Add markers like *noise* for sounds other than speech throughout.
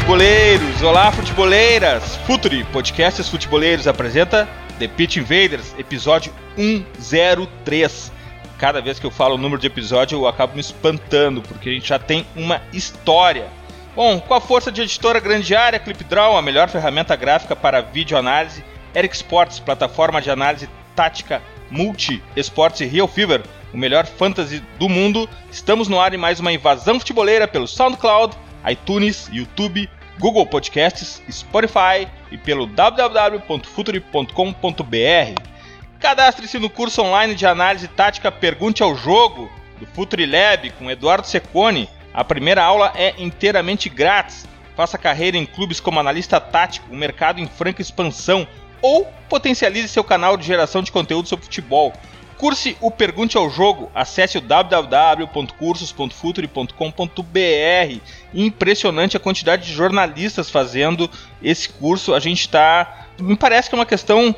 Futeboleiros! Olá, futeboleiras! Futuri, Podcasts Futeboleiros apresenta The Pitch Invaders, episódio 103. Cada vez que eu falo o número de episódio, eu acabo me espantando, porque a gente já tem uma história. Bom, com a força de editora grande área, ClipDraw, a melhor ferramenta gráfica para videoanálise, Eric Sports, plataforma de análise tática multi, esportes e Real Fever, o melhor fantasy do mundo, estamos no ar em mais uma invasão futeboleira pelo SoundCloud, iTunes, YouTube, Google Podcasts, Spotify e pelo www.futuri.com.br. Cadastre-se no curso online de análise tática Pergunte ao Jogo do Futuri Lab com Eduardo Secone. A primeira aula é inteiramente grátis. Faça carreira em clubes como analista tático, um mercado em franca expansão, ou potencialize seu canal de geração de conteúdo sobre futebol. Curse o Pergunte ao Jogo, acesse o www.cursos.futuri.com.br. Impressionante a quantidade de jornalistas fazendo esse curso. A gente está. Me parece que é uma questão uh,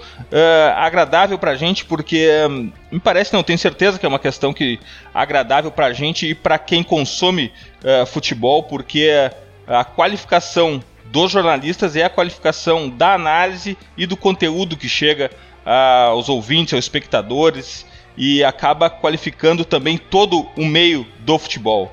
agradável para a gente, porque um, me parece, não, tenho certeza que é uma questão que agradável para a gente e para quem consome uh, futebol, porque a qualificação dos jornalistas é a qualificação da análise e do conteúdo que chega aos ouvintes, aos espectadores e acaba qualificando também todo o meio do futebol.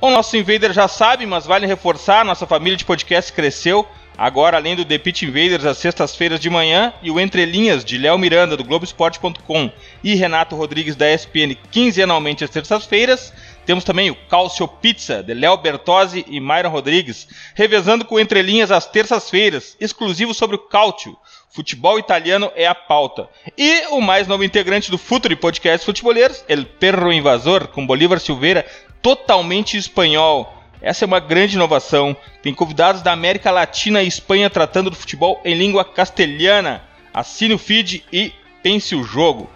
O nosso Invader já sabe, mas vale reforçar, nossa família de podcast cresceu. Agora, além do The Pitch Invaders às sextas-feiras de manhã e o Entre Linhas de Léo Miranda do Globoesporte.com e Renato Rodrigues da ESPN quinzenalmente às terças-feiras, temos também o Calcio Pizza de Léo Bertozzi e Myron Rodrigues, revezando com Entre Linhas às terças-feiras, exclusivo sobre o Cálcio, Futebol italiano é a pauta. E o mais novo integrante do Futuri Podcast Futeboleiros, El Perro Invasor, com Bolívar Silveira, totalmente espanhol. Essa é uma grande inovação. Tem convidados da América Latina e Espanha tratando do futebol em língua castelhana. Assine o feed e pense o jogo.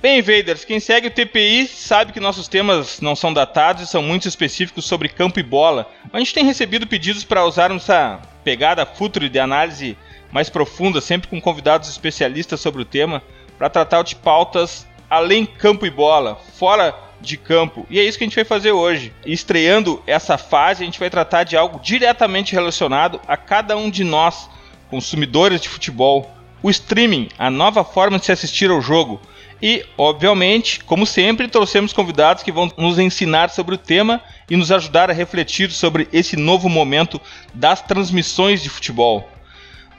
Bem, Vaders, quem segue o TPI sabe que nossos temas não são datados e são muito específicos sobre campo e bola. A gente tem recebido pedidos para usarmos essa pegada futuro de análise mais profunda, sempre com convidados especialistas sobre o tema, para tratar de pautas além campo e bola, fora de campo. E é isso que a gente vai fazer hoje. estreando essa fase, a gente vai tratar de algo diretamente relacionado a cada um de nós, consumidores de futebol. O streaming, a nova forma de se assistir ao jogo. E, obviamente, como sempre, trouxemos convidados que vão nos ensinar sobre o tema e nos ajudar a refletir sobre esse novo momento das transmissões de futebol.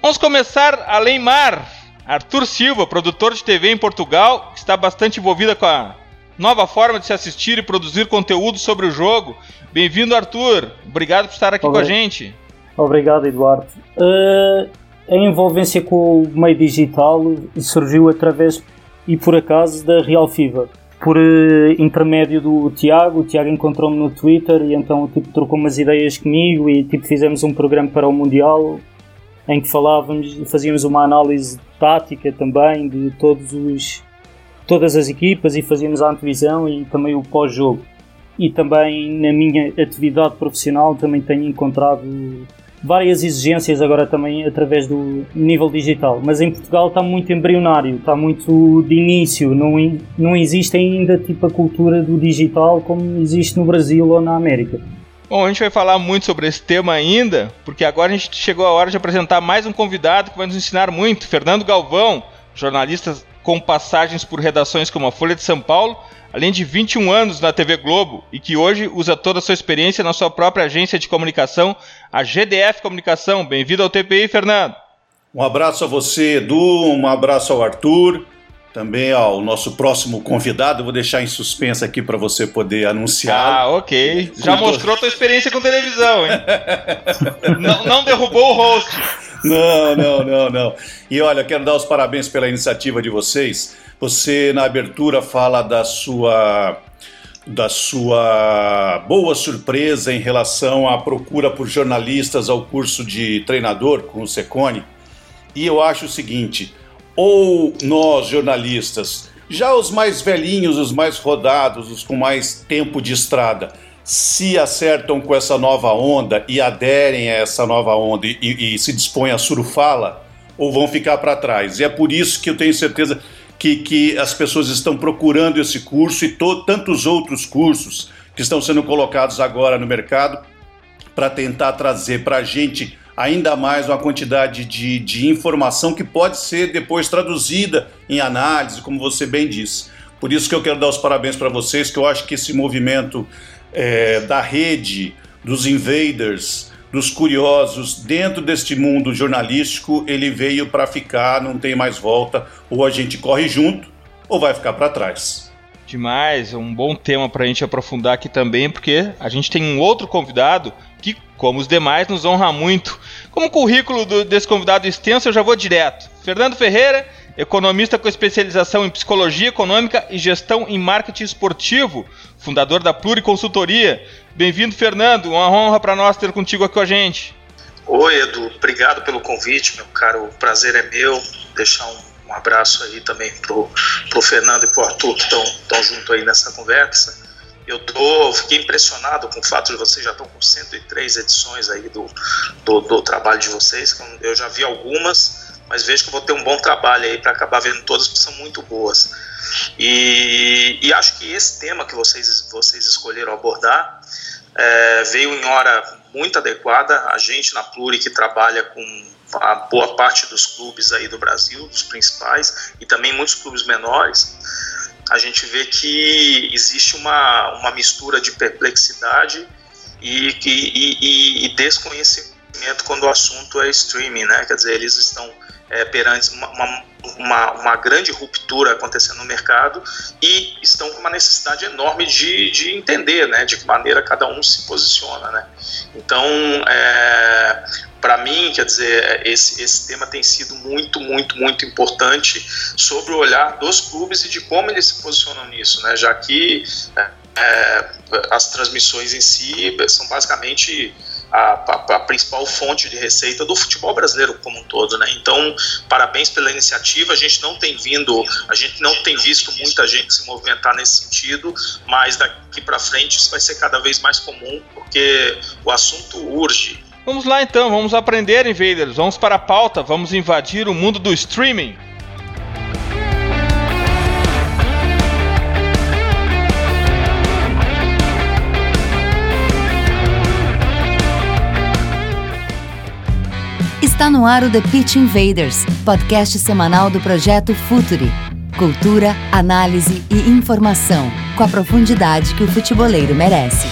Vamos começar além mar. Arthur Silva, produtor de TV em Portugal, que está bastante envolvida com a nova forma de se assistir e produzir conteúdo sobre o jogo. Bem-vindo, Arthur. Obrigado por estar aqui Obrigado. com a gente. Obrigado, Eduardo. Uh, a envolvência com o meio digital surgiu através e por acaso da Real Fever. Por uh, intermédio do Tiago, o Tiago encontrou-me no Twitter e então tipo, trocou umas ideias comigo e tipo, fizemos um programa para o Mundial em que falávamos, fazíamos uma análise tática também de todos os, todas as equipas e fazíamos a antevisão e também o pós-jogo. E também na minha atividade profissional também tenho encontrado várias exigências agora também através do nível digital. Mas em Portugal está muito embrionário, está muito de início, não, não existe ainda tipo a cultura do digital como existe no Brasil ou na América. Bom, a gente vai falar muito sobre esse tema ainda, porque agora a gente chegou a hora de apresentar mais um convidado que vai nos ensinar muito, Fernando Galvão, jornalista com passagens por redações como a Folha de São Paulo, além de 21 anos na TV Globo e que hoje usa toda a sua experiência na sua própria agência de comunicação, a GDF Comunicação. Bem-vindo ao TPI, Fernando. Um abraço a você, Edu, um abraço ao Arthur também ao nosso próximo convidado. Vou deixar em suspensa aqui para você poder anunciar. Ah, ok. Já mostrou tua experiência com televisão, hein? *laughs* não, não derrubou o host. Não, não, não, não. E olha, quero dar os parabéns pela iniciativa de vocês. Você, na abertura, fala da sua da sua boa surpresa em relação à procura por jornalistas ao curso de treinador com o Secone. E eu acho o seguinte: ou nós, jornalistas, já os mais velhinhos, os mais rodados, os com mais tempo de estrada, se acertam com essa nova onda e aderem a essa nova onda e, e, se dispõem a surfá-la, ou vão ficar para trás. E é por isso que eu tenho certeza que, que as pessoas estão procurando esse curso e to, tantos outros cursos que estão sendo colocados agora no mercado para tentar trazer para a gente ainda mais uma quantidade de, de informação que pode ser depois traduzida em análise, como você bem disse. Por isso que eu quero dar os parabéns para vocês, que eu acho que esse movimento é, da rede, dos invaders, dos curiosos dentro deste mundo jornalístico, ele veio para ficar, não tem mais volta. Ou a gente corre junto, ou vai ficar para trás. Demais, um bom tema para a gente aprofundar aqui também, porque a gente tem um outro convidado que, como os demais, nos honra muito. Como o currículo do, desse convidado extenso, eu já vou direto. Fernando Ferreira, economista com especialização em psicologia econômica e gestão em marketing esportivo, fundador da Pluri Consultoria. Bem-vindo, Fernando. Uma honra para nós ter contigo aqui com a gente. Oi, Edu. Obrigado pelo convite, meu caro. O prazer é meu. Deixar um um abraço aí também pro, pro Fernando e pro Arthur que estão junto aí nessa conversa. Eu tô, fiquei impressionado com o fato de vocês já estão com 103 edições aí do, do, do trabalho de vocês. Eu já vi algumas, mas vejo que vou ter um bom trabalho aí para acabar vendo todas, porque são muito boas. E, e, acho que esse tema que vocês, vocês escolheram abordar é, veio em hora muito adequada. A gente na Pluri que trabalha com a boa parte dos clubes aí do Brasil, dos principais, e também muitos clubes menores, a gente vê que existe uma, uma mistura de perplexidade e, e, e, e desconhecimento quando o assunto é streaming, né? Quer dizer, eles estão é, perante uma, uma, uma, grande ruptura acontecendo no mercado e estão com uma necessidade enorme de, de entender, né? De que maneira cada um se posiciona, né? Então, é, para mim, quer dizer, esse, esse tema tem sido muito, muito, muito importante sobre o olhar dos clubes e de como eles se posicionam nisso, né? Já que é, é as transmissões em si são basicamente a, a, a, principal fonte de receita do futebol brasileiro como um todo, né? Então, parabéns pela iniciativa. A gente não tem vindo, a gente não tem visto muita gente se movimentar nesse sentido, mas daqui para frente isso vai ser cada vez mais comum, porque o assunto urge. Vamos lá então, vamos aprender, invaders. Vamos para a pauta, vamos invadir o mundo do streaming. Está no ar o The Pitch Invaders, podcast semanal do projeto Futuri. Cultura, análise e informação, com a profundidade que o futeboleiro merece.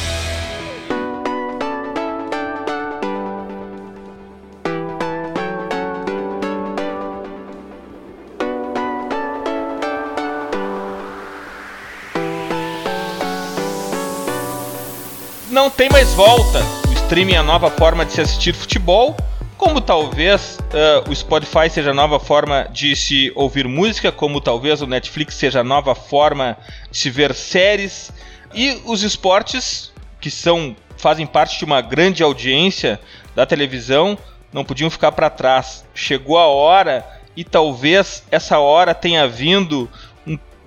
não tem mais volta. O streaming é a nova forma de se assistir futebol, como talvez uh, o Spotify seja a nova forma de se ouvir música, como talvez o Netflix seja a nova forma de se ver séries. E os esportes, que são fazem parte de uma grande audiência da televisão, não podiam ficar para trás. Chegou a hora e talvez essa hora tenha vindo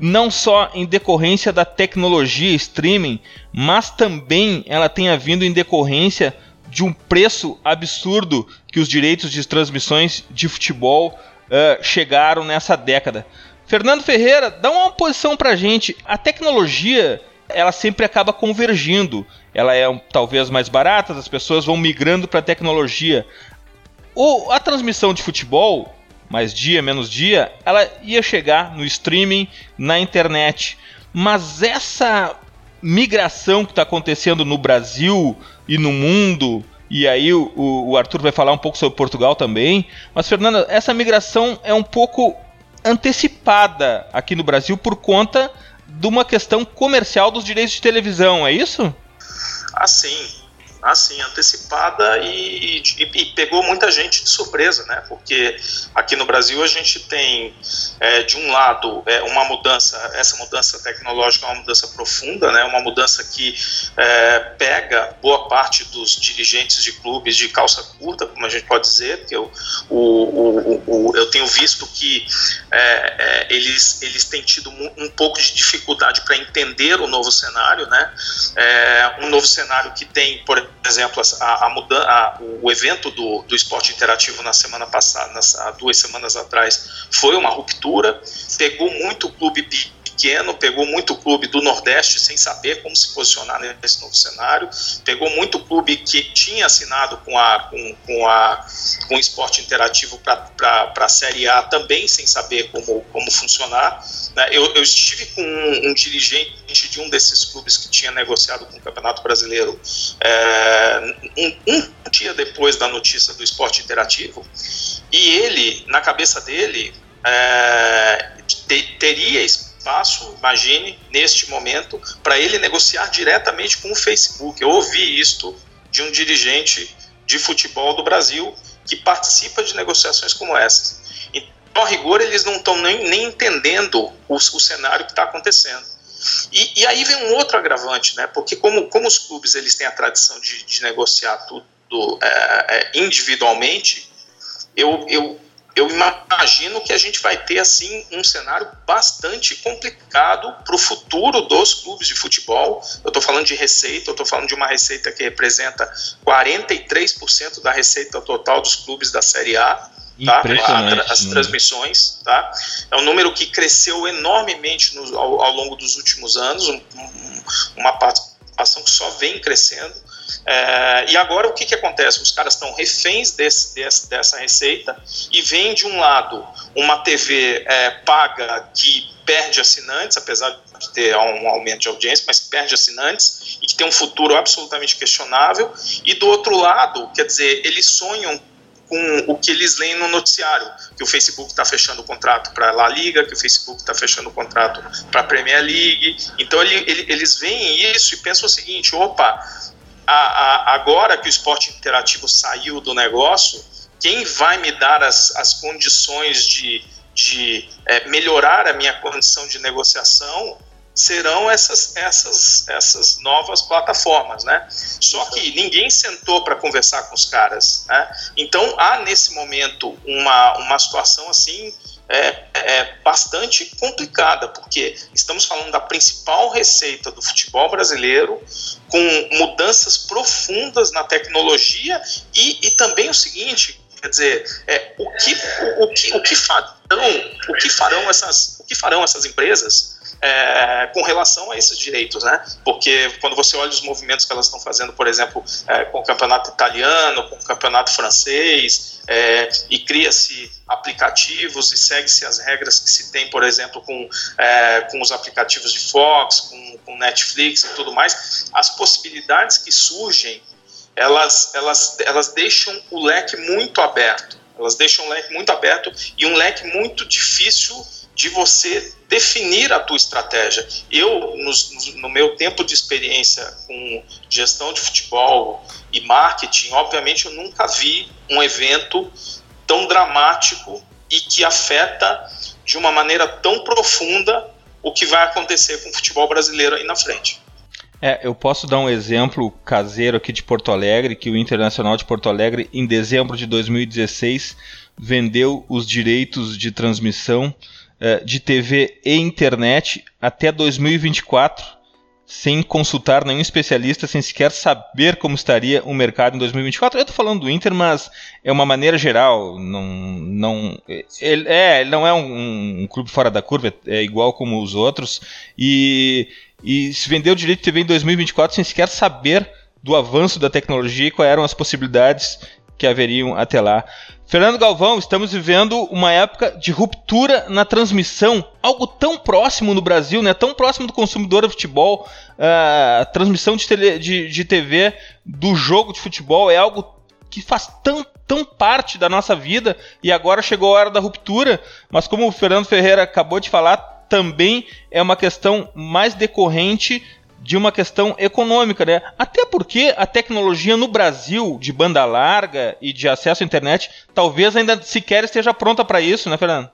não só em decorrência da tecnologia streaming, mas também ela tenha vindo em decorrência de um preço absurdo que os direitos de transmissões de futebol uh, chegaram nessa década. Fernando Ferreira, dá uma posição pra gente. A tecnologia, ela sempre acaba convergindo. Ela é um, talvez mais barata, as pessoas vão migrando para a tecnologia. O, a transmissão de futebol, mais dia menos dia, ela ia chegar no streaming, na internet. Mas essa migração que está acontecendo no Brasil e no mundo, e aí o, o, Arthur vai falar um pouco sobre Portugal também. Mas, Fernanda, essa migração é um pouco antecipada aqui no Brasil por conta de uma questão comercial dos direitos de televisão, é isso? Ah, sim. Assim, antecipada e, e, e, pegou muita gente de surpresa, né? Porque aqui no Brasil a gente tem, é, de um lado, é, uma mudança, essa mudança tecnológica é uma mudança profunda, né? Uma mudança que é, pega boa parte dos dirigentes de clubes de calça curta, como a gente pode dizer, porque eu, o, o, o, eu tenho visto que é, é, eles, eles têm tido um pouco de dificuldade para entender o novo cenário, né? É, um novo cenário que tem, por exemplo, a, a mudança, a, o evento do, do esporte interativo na semana passada, nas, há duas semanas atrás, foi uma ruptura, pegou muito clube pequeno, pegou muito clube do Nordeste sem saber como se posicionar nesse novo cenário, pegou muito clube que tinha assinado com, a, com, com, a, com o esporte interativo para a Série A também sem saber como, como funcionar. Né? Eu, eu, estive com um, um, dirigente de um desses clubes que tinha negociado com o Campeonato Brasileiro é, um, um dia depois da notícia do esporte interativo, e ele, na cabeça dele, é, te, teria espaço, imagine, neste momento, para ele negociar diretamente com o Facebook. Eu ouvi isto de um dirigente de futebol do Brasil que participa de negociações como essas. Então, a rigor, eles não estão nem, nem, entendendo o, o cenário que está acontecendo. E, e, aí vem um outro agravante, né? Porque como, como os clubes eles têm a tradição de, de negociar tudo é, é, individualmente, eu, eu eu imagino que a gente vai ter assim um cenário bastante complicado para o futuro dos clubes de futebol. Eu estou falando de receita, eu estou falando de uma receita que representa 43% da receita total dos clubes da Série A. Tá? As né? transmissões, tá? É um número que cresceu enormemente no, ao, ao, longo dos últimos anos, um, um, uma participação que só vem crescendo. É, e agora o que, que acontece? Os caras estão reféns desse, desse, dessa receita e vem de um lado uma TV é, paga que perde assinantes, apesar de ter um aumento de audiência, mas perde assinantes e que tem um futuro absolutamente questionável. E do outro lado, quer dizer, eles sonham com o que eles leem no noticiário, que o Facebook está fechando o contrato para a La Liga, que o Facebook está fechando o contrato para a Premier League. Então ele, ele, eles veem isso e pensam o seguinte: opa, a, a, agora que o esporte interativo saiu do negócio, quem vai me dar as, as condições de, de é, melhorar a minha condição de negociação serão essas, essas, essas novas plataformas, né? Só que ninguém sentou para conversar com os caras, né? Então há nesse momento uma, uma situação assim é, é, bastante complicada, porque estamos falando da principal receita do futebol brasileiro, com mudanças profundas na tecnologia e, e também o seguinte, quer dizer, é, o, que, o, o, que, o, que farão, o que farão essas, o que farão essas empresas é, com relação a esses direitos, né? Porque quando você olha os movimentos que elas estão fazendo, por exemplo, é, com o campeonato italiano, com o campeonato francês, é, e cria-se aplicativos e segue-se as regras que se tem, por exemplo, com, é, com os aplicativos de Fox, com, com Netflix e tudo mais, as possibilidades que surgem, elas, elas, elas deixam o leque muito aberto. Elas deixam um leque muito aberto e um leque muito difícil de você definir a tua estratégia. Eu, no, no, meu tempo de experiência com gestão de futebol e marketing, obviamente eu nunca vi um evento tão dramático e que afeta de uma maneira tão profunda o que vai acontecer com o futebol brasileiro aí na frente. É, eu posso dar um exemplo caseiro aqui de Porto Alegre, que o Internacional de Porto Alegre, em dezembro de 2016, vendeu os direitos de transmissão eh, de TV e internet até 2024, sem consultar nenhum especialista, sem sequer saber como estaria o mercado em 2024. Eu estou falando do Inter, mas é uma maneira geral. Não, não, ele, é, ele não é um, um, clube fora da curva, é igual como os outros. E, e se vendeu o direito de TV em 2024 sem sequer saber do avanço da tecnologia e quais eram as possibilidades que haveriam até lá. Fernando Galvão, estamos vivendo uma época de ruptura na transmissão, algo tão próximo no Brasil, né? tão próximo do consumidor de futebol, a transmissão de, tele, de, de TV do jogo de futebol é algo que faz tão, tão parte da nossa vida e agora chegou a hora da ruptura, mas como o Fernando Ferreira acabou de falar, também é uma questão mais decorrente de uma questão econômica, né? Até porque a tecnologia no Brasil de banda larga e de acesso à internet talvez ainda sequer esteja pronta para isso, né, Fernando?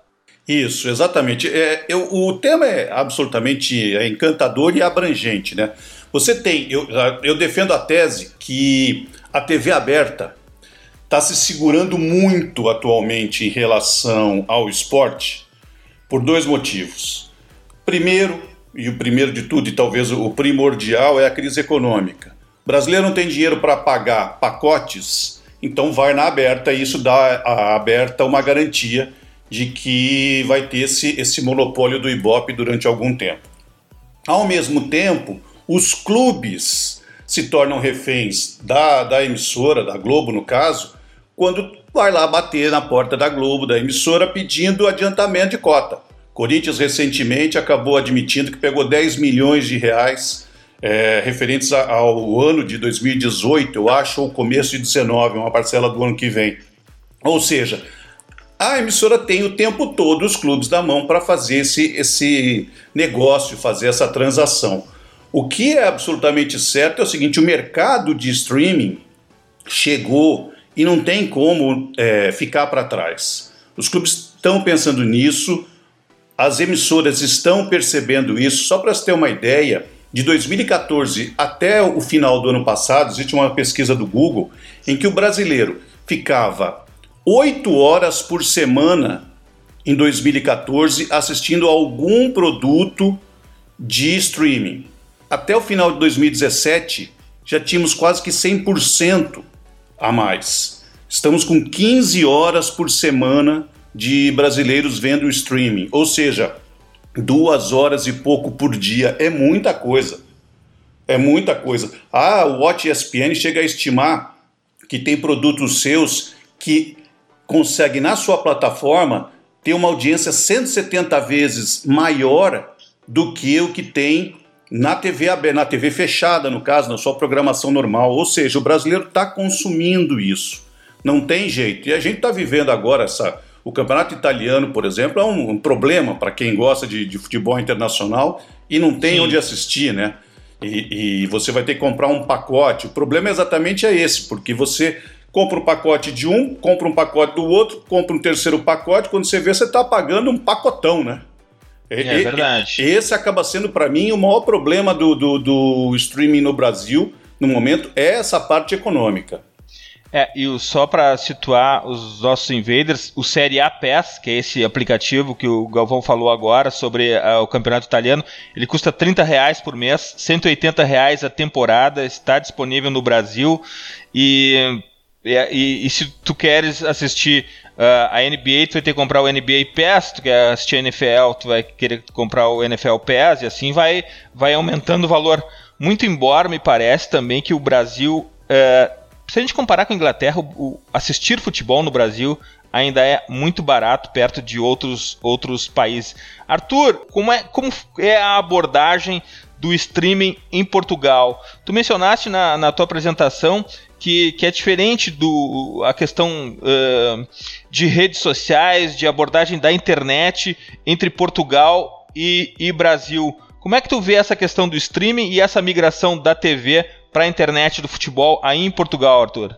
Isso, exatamente. É, eu, o tema é absolutamente encantador e abrangente, né? Você tem, eu, eu defendo a tese que a TV aberta está se segurando muito atualmente em relação ao esporte por dois motivos. Primeiro, e o primeiro de tudo, e talvez o primordial, é a crise econômica. O brasileiro não tem dinheiro para pagar pacotes, então vai na aberta e isso dá à aberta uma garantia de que vai ter esse, esse monopólio do Ibope durante algum tempo. Ao mesmo tempo, os clubes se tornam reféns da, da emissora, da Globo no caso, quando vai lá bater na porta da Globo, da emissora, pedindo adiantamento de cota. Corinthians recentemente acabou admitindo que pegou 10 milhões de reais é, referentes ao ano de 2018, eu acho, ou começo de 19, uma parcela do ano que vem. Ou seja, a emissora tem o tempo todo os clubes da mão para fazer esse, esse negócio, fazer essa transação. O que é absolutamente certo é o seguinte: o mercado de streaming chegou e não tem como é, ficar para trás. Os clubes estão pensando nisso, as emissoras estão percebendo isso. Só para você ter uma ideia, de 2014 até o final do ano passado, existe uma pesquisa do Google em que o brasileiro ficava 8 horas por semana em 2014 assistindo algum produto de streaming. Até o final de 2017 já tínhamos quase que 100% a mais. Estamos com 15 horas por semana de brasileiros vendo streaming, ou seja, duas horas e pouco por dia é muita coisa. É muita coisa. Ah, o Watch ESPN chega a estimar que tem produtos seus que consegue na sua plataforma ter uma audiência 170 vezes maior do que o que tem na TV na TV fechada, no caso, na sua programação normal. Ou seja, o brasileiro está consumindo isso. Não tem jeito. E a gente está vivendo agora essa o campeonato italiano, por exemplo, é um, um problema para quem gosta de, de, futebol internacional e não tem Sim. onde assistir, né? E, e, você vai ter que comprar um pacote. O problema exatamente é esse, porque você compra um pacote de um, compra um pacote do outro, compra um terceiro pacote, quando você vê, você está pagando um pacotão, né? É, é verdade. Esse acaba sendo, para mim, o maior problema do, do, do streaming no Brasil, no momento, é essa parte econômica. É, e o, só para situar os nossos invaders, o Série A PES, que é esse aplicativo que o Galvão falou agora sobre uh, o campeonato italiano, ele custa 30 reais por mês, 180 reais a temporada, está disponível no Brasil e, e, e se tu queres assistir uh, a NBA, tu vai ter que comprar o NBA PES, se tu quer assistir a NFL, tu vai querer comprar o NFL PES e assim vai, vai aumentando o valor. Muito embora me parece também que o Brasil... Uh, se a gente comparar com a Inglaterra, o, assistir futebol no Brasil ainda é muito barato perto de outros, outros países. Arthur, como é, como é a abordagem do streaming em Portugal? Tu mencionaste na, na tua apresentação que, que é diferente do a questão uh, de redes sociais, de abordagem da internet entre Portugal e, e Brasil. Como é que tu vê essa questão do streaming e essa migração da TV para a internet do futebol aí em Portugal, Arthur?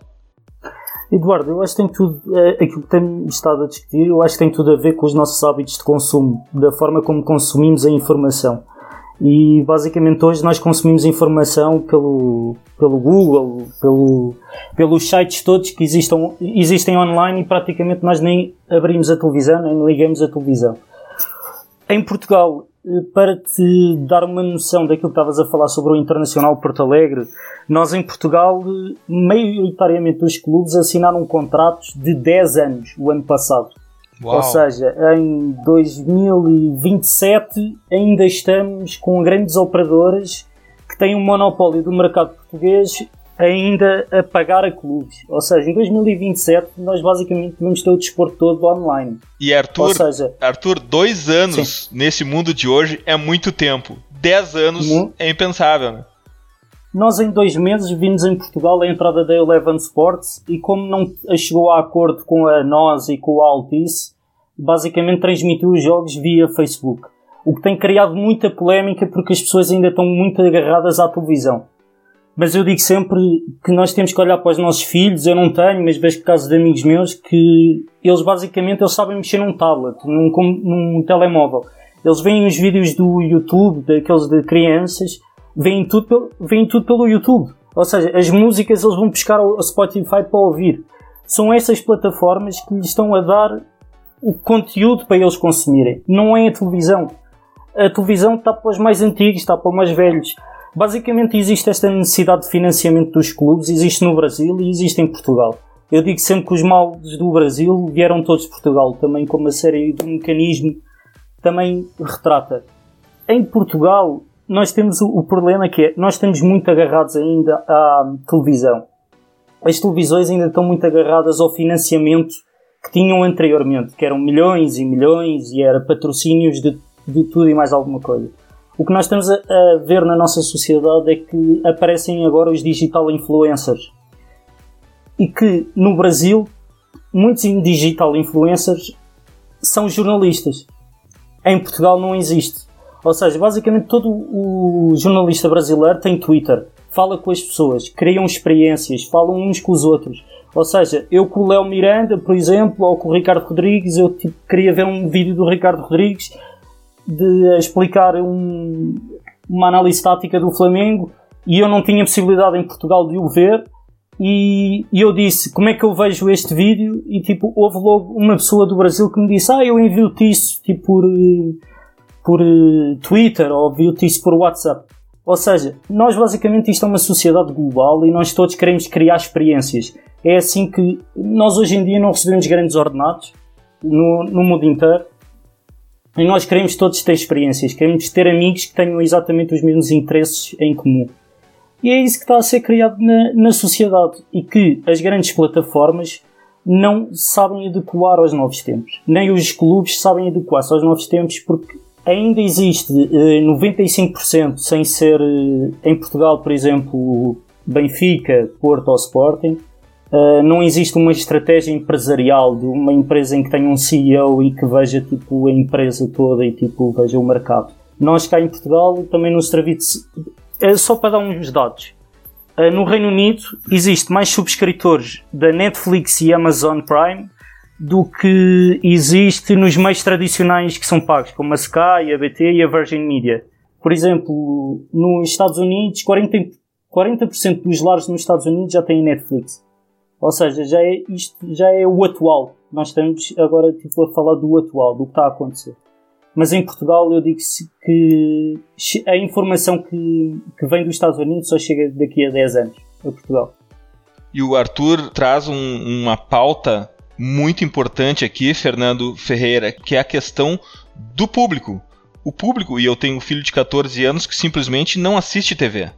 Eduardo, eu acho que tem tudo, é, aquilo que temos estado a discutir, eu acho que tem tudo a ver com os nossos hábitos de consumo, da forma como consumimos a informação. E basicamente hoje nós consumimos informação pelo, pelo Google, pelo, pelos sites todos que existam, existem online e praticamente nós nem abrimos a televisão, nem ligamos a televisão. Em Portugal, eh, para te dar uma noção daquilo que estavas a falar sobre o Internacional Porto Alegre, nós em Portugal, maioritariamente os clubes assinaram contratos de 10 anos o ano passado. Uau. Ou seja, em 2027 ainda estamos com grandes operadoras que têm um monopólio do mercado português ainda a pagar a clubes. Ou seja, em 2027 nós basicamente vamos ter o desporto todo online. E Arthur, seja, Arthur dois anos sim. nesse mundo de hoje é muito tempo. Dez anos é impensável, né? Nós em dois meses vimos em Portugal a entrada da Eleven Sports e como não chegou a acordo com a nós e com a Altice, basicamente transmitiu os jogos via Facebook. o que tem criado muita polémica porque as pessoas ainda estão muito agarradas à televisão. Mas eu digo sempre que nós temos que olhar para os nossos filhos, eu não tenho, mas vejo casos de amigos meus que eles basicamente eles sabem mexer num tablet, num, num telemóvel. Eles veem os vídeos do YouTube, daqueles de crianças, veem tudo, veem tudo pelo YouTube. Ou seja, as músicas eles vão buscar ao Spotify para ouvir. São essas plataformas que lhes estão a dar o conteúdo para eles consumirem. Não é a televisão. A televisão está para os mais antigos, está para os mais velhos. Basicamente existe esta necessidade de financiamento dos clubes, existe no Brasil e existe em Portugal. Eu digo sempre que os males do Brasil vieram todos de Portugal, também como a série do mecanismo também retrata. Em Portugal, nós temos o, problema que é, nós estamos muito agarrados ainda à televisão. As televisões ainda estão muito agarradas ao financiamento que tinham anteriormente, que eram milhões e milhões e era patrocínios de, de tudo e mais alguma coisa. O que nós estamos a, a, ver na nossa sociedade é que aparecem agora os digital influencers. E que no Brasil, muitos digital influencers são jornalistas. Em Portugal não existe. Ou seja, basicamente todo o jornalista brasileiro tem Twitter, fala com as pessoas, criam experiências, falam uns com os outros. Ou seja, eu com o Léo Miranda, por exemplo, ou com o Ricardo Rodrigues, eu tipo, queria ver um vídeo do Ricardo Rodrigues de explicar um, uma análise tática do Flamengo e eu não tinha possibilidade em Portugal de o ver. E, e eu disse como é que eu vejo este vídeo e tipo houve logo uma pessoa do Brasil que me disse ah eu envio-te isso tipo por por uh, Twitter ou envio-te isso por WhatsApp ou seja, nós basicamente isto é uma sociedade global e nós todos queremos criar experiências. É assim que nós hoje em dia não recebemos grandes ordenados no, no mundo inteiro e nós queremos todos ter experiências, queremos ter amigos que tenham exatamente os mesmos interesses em comum. E é isso que está a ser criado na, na sociedade e que as grandes plataformas não sabem adequar aos novos tempos. Nem os clubes sabem adequar-se aos novos tempos porque ainda existe 95% eh, sem ser eh, em Portugal, por exemplo, Benfica, Porto ou Sporting Uh, não existe uma estratégia empresarial de uma empresa em que tenha um CEO e que veja tipo, a empresa toda e tipo, veja o mercado. Nós cá em Portugal também no serviço. É só para dar uns dados. No Reino Unido existe mais subscritores da Netflix e Amazon Prime do que existe nos meios tradicionais que são pagos, como a Sky, a BT e a Virgin Media. Por exemplo, nos Estados Unidos, 40%, 40 dos lares nos Estados Unidos já têm Netflix. Ou seja, já é, isto já é o atual. Nós estamos agora tipo, a falar do atual, do que está a acontecer. Mas em Portugal eu digo que a informação que, que vem dos Estados Unidos só chega daqui a 10 anos a Portugal. E o Arthur traz um, uma pauta muito importante aqui, Fernando Ferreira, que é a questão do público. O público, e eu tenho um filho de 14 anos que simplesmente não assiste TV.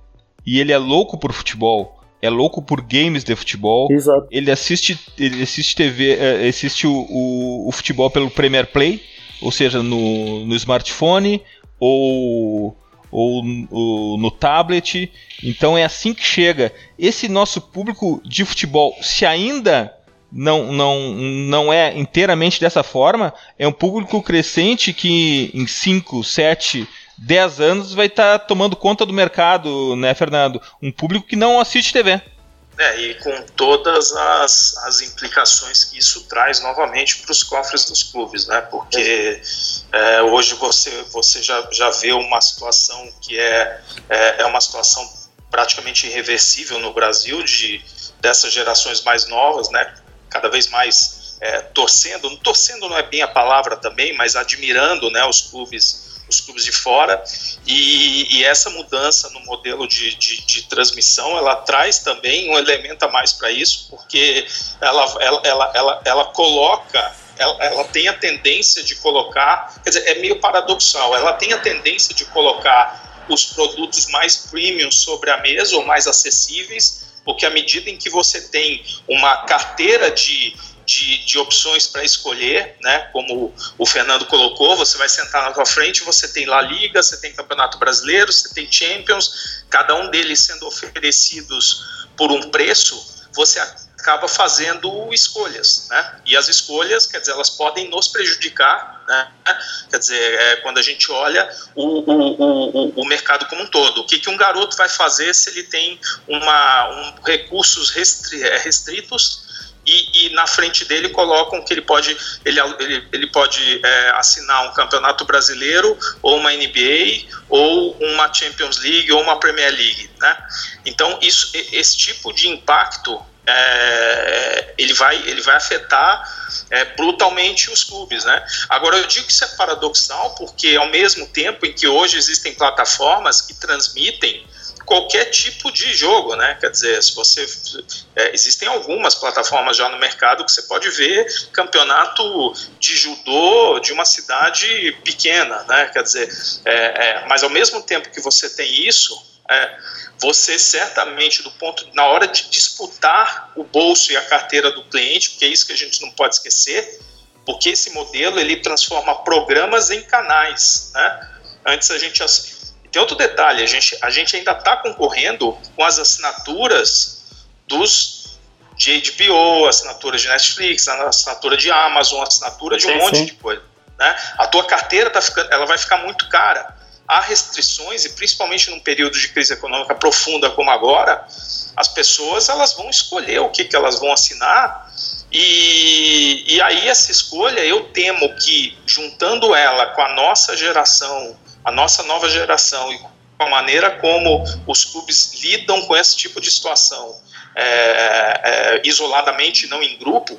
E ele é louco por futebol é louco por games de futebol. Exato. Ele assiste, ele assiste TV, é, assiste o, o, o, futebol pelo Premier Play, ou seja, no, no smartphone ou, ou no, no tablet. Então é assim que chega. Esse nosso público de futebol, se ainda não, não, não é inteiramente dessa forma, é um público crescente que em 5, 7 10 anos vai estar tá tomando conta do mercado, né, Fernando? Um público que não assiste TV. É, e com todas as, as implicações que isso traz novamente para os cofres dos clubes, né? Porque é, hoje você, você já, já vê uma situação que é, é, é uma situação praticamente irreversível no Brasil, de, dessas gerações mais novas, né? Cada vez mais é, torcendo, torcendo não é bem a palavra também, mas admirando né, os clubes os clubes de fora. E, e essa mudança no modelo de, de, de, transmissão ela traz também um elemento a mais para isso porque ela, ela, ela, ela, ela coloca ela, ela, tem a tendência de colocar quer dizer é meio paradoxal ela tem a tendência de colocar os produtos mais premium sobre a mesa ou mais acessíveis porque à medida em que você tem uma carteira de de, de opções para escolher, né? Como o Fernando colocou, você vai sentar na sua frente, você tem La Liga, você tem Campeonato Brasileiro, você tem Champions, cada um deles sendo oferecidos por um preço, você acaba fazendo escolhas, né? E as escolhas, quer dizer, elas podem nos prejudicar, né? Quer dizer, é, quando a gente olha o, o, o, o, mercado como um todo, o que, que um garoto vai fazer se ele tem uma, um, recursos restri é, restritos e, e, na frente dele colocam que ele pode, ele, ele, ele pode é, assinar um campeonato brasileiro, ou uma NBA, ou uma Champions League, ou uma Premier League. Né? Então, isso, esse tipo de impacto é, ele, vai, ele vai afetar é, brutalmente os clubes. Né? Agora, eu digo que isso é paradoxal, porque ao mesmo tempo em que hoje existem plataformas que transmitem qualquer tipo de jogo, né? Quer dizer, se você é, existem algumas plataformas já no mercado que você pode ver campeonato de judô de uma cidade pequena, né? Quer dizer, é, é, mas ao mesmo tempo que você tem isso, é, você certamente do ponto na hora de disputar o bolso e a carteira do cliente, porque é isso que a gente não pode esquecer, porque esse modelo ele transforma programas em canais, né? Antes a gente tem outro detalhe, a gente, a gente ainda está concorrendo com as assinaturas dos de HBO, assinatura de Netflix, assinatura de Amazon, assinatura de um sim, monte sim. de coisa. Né? A tua carteira tá ficando, ela vai ficar muito cara. Há restrições e principalmente num período de crise econômica profunda como agora, as pessoas elas vão escolher o que, que elas vão assinar e, e aí essa escolha eu temo que juntando ela com a nossa geração a nossa nova geração e com a maneira como os clubes lidam com esse tipo de situação é, é, isoladamente, não em grupo,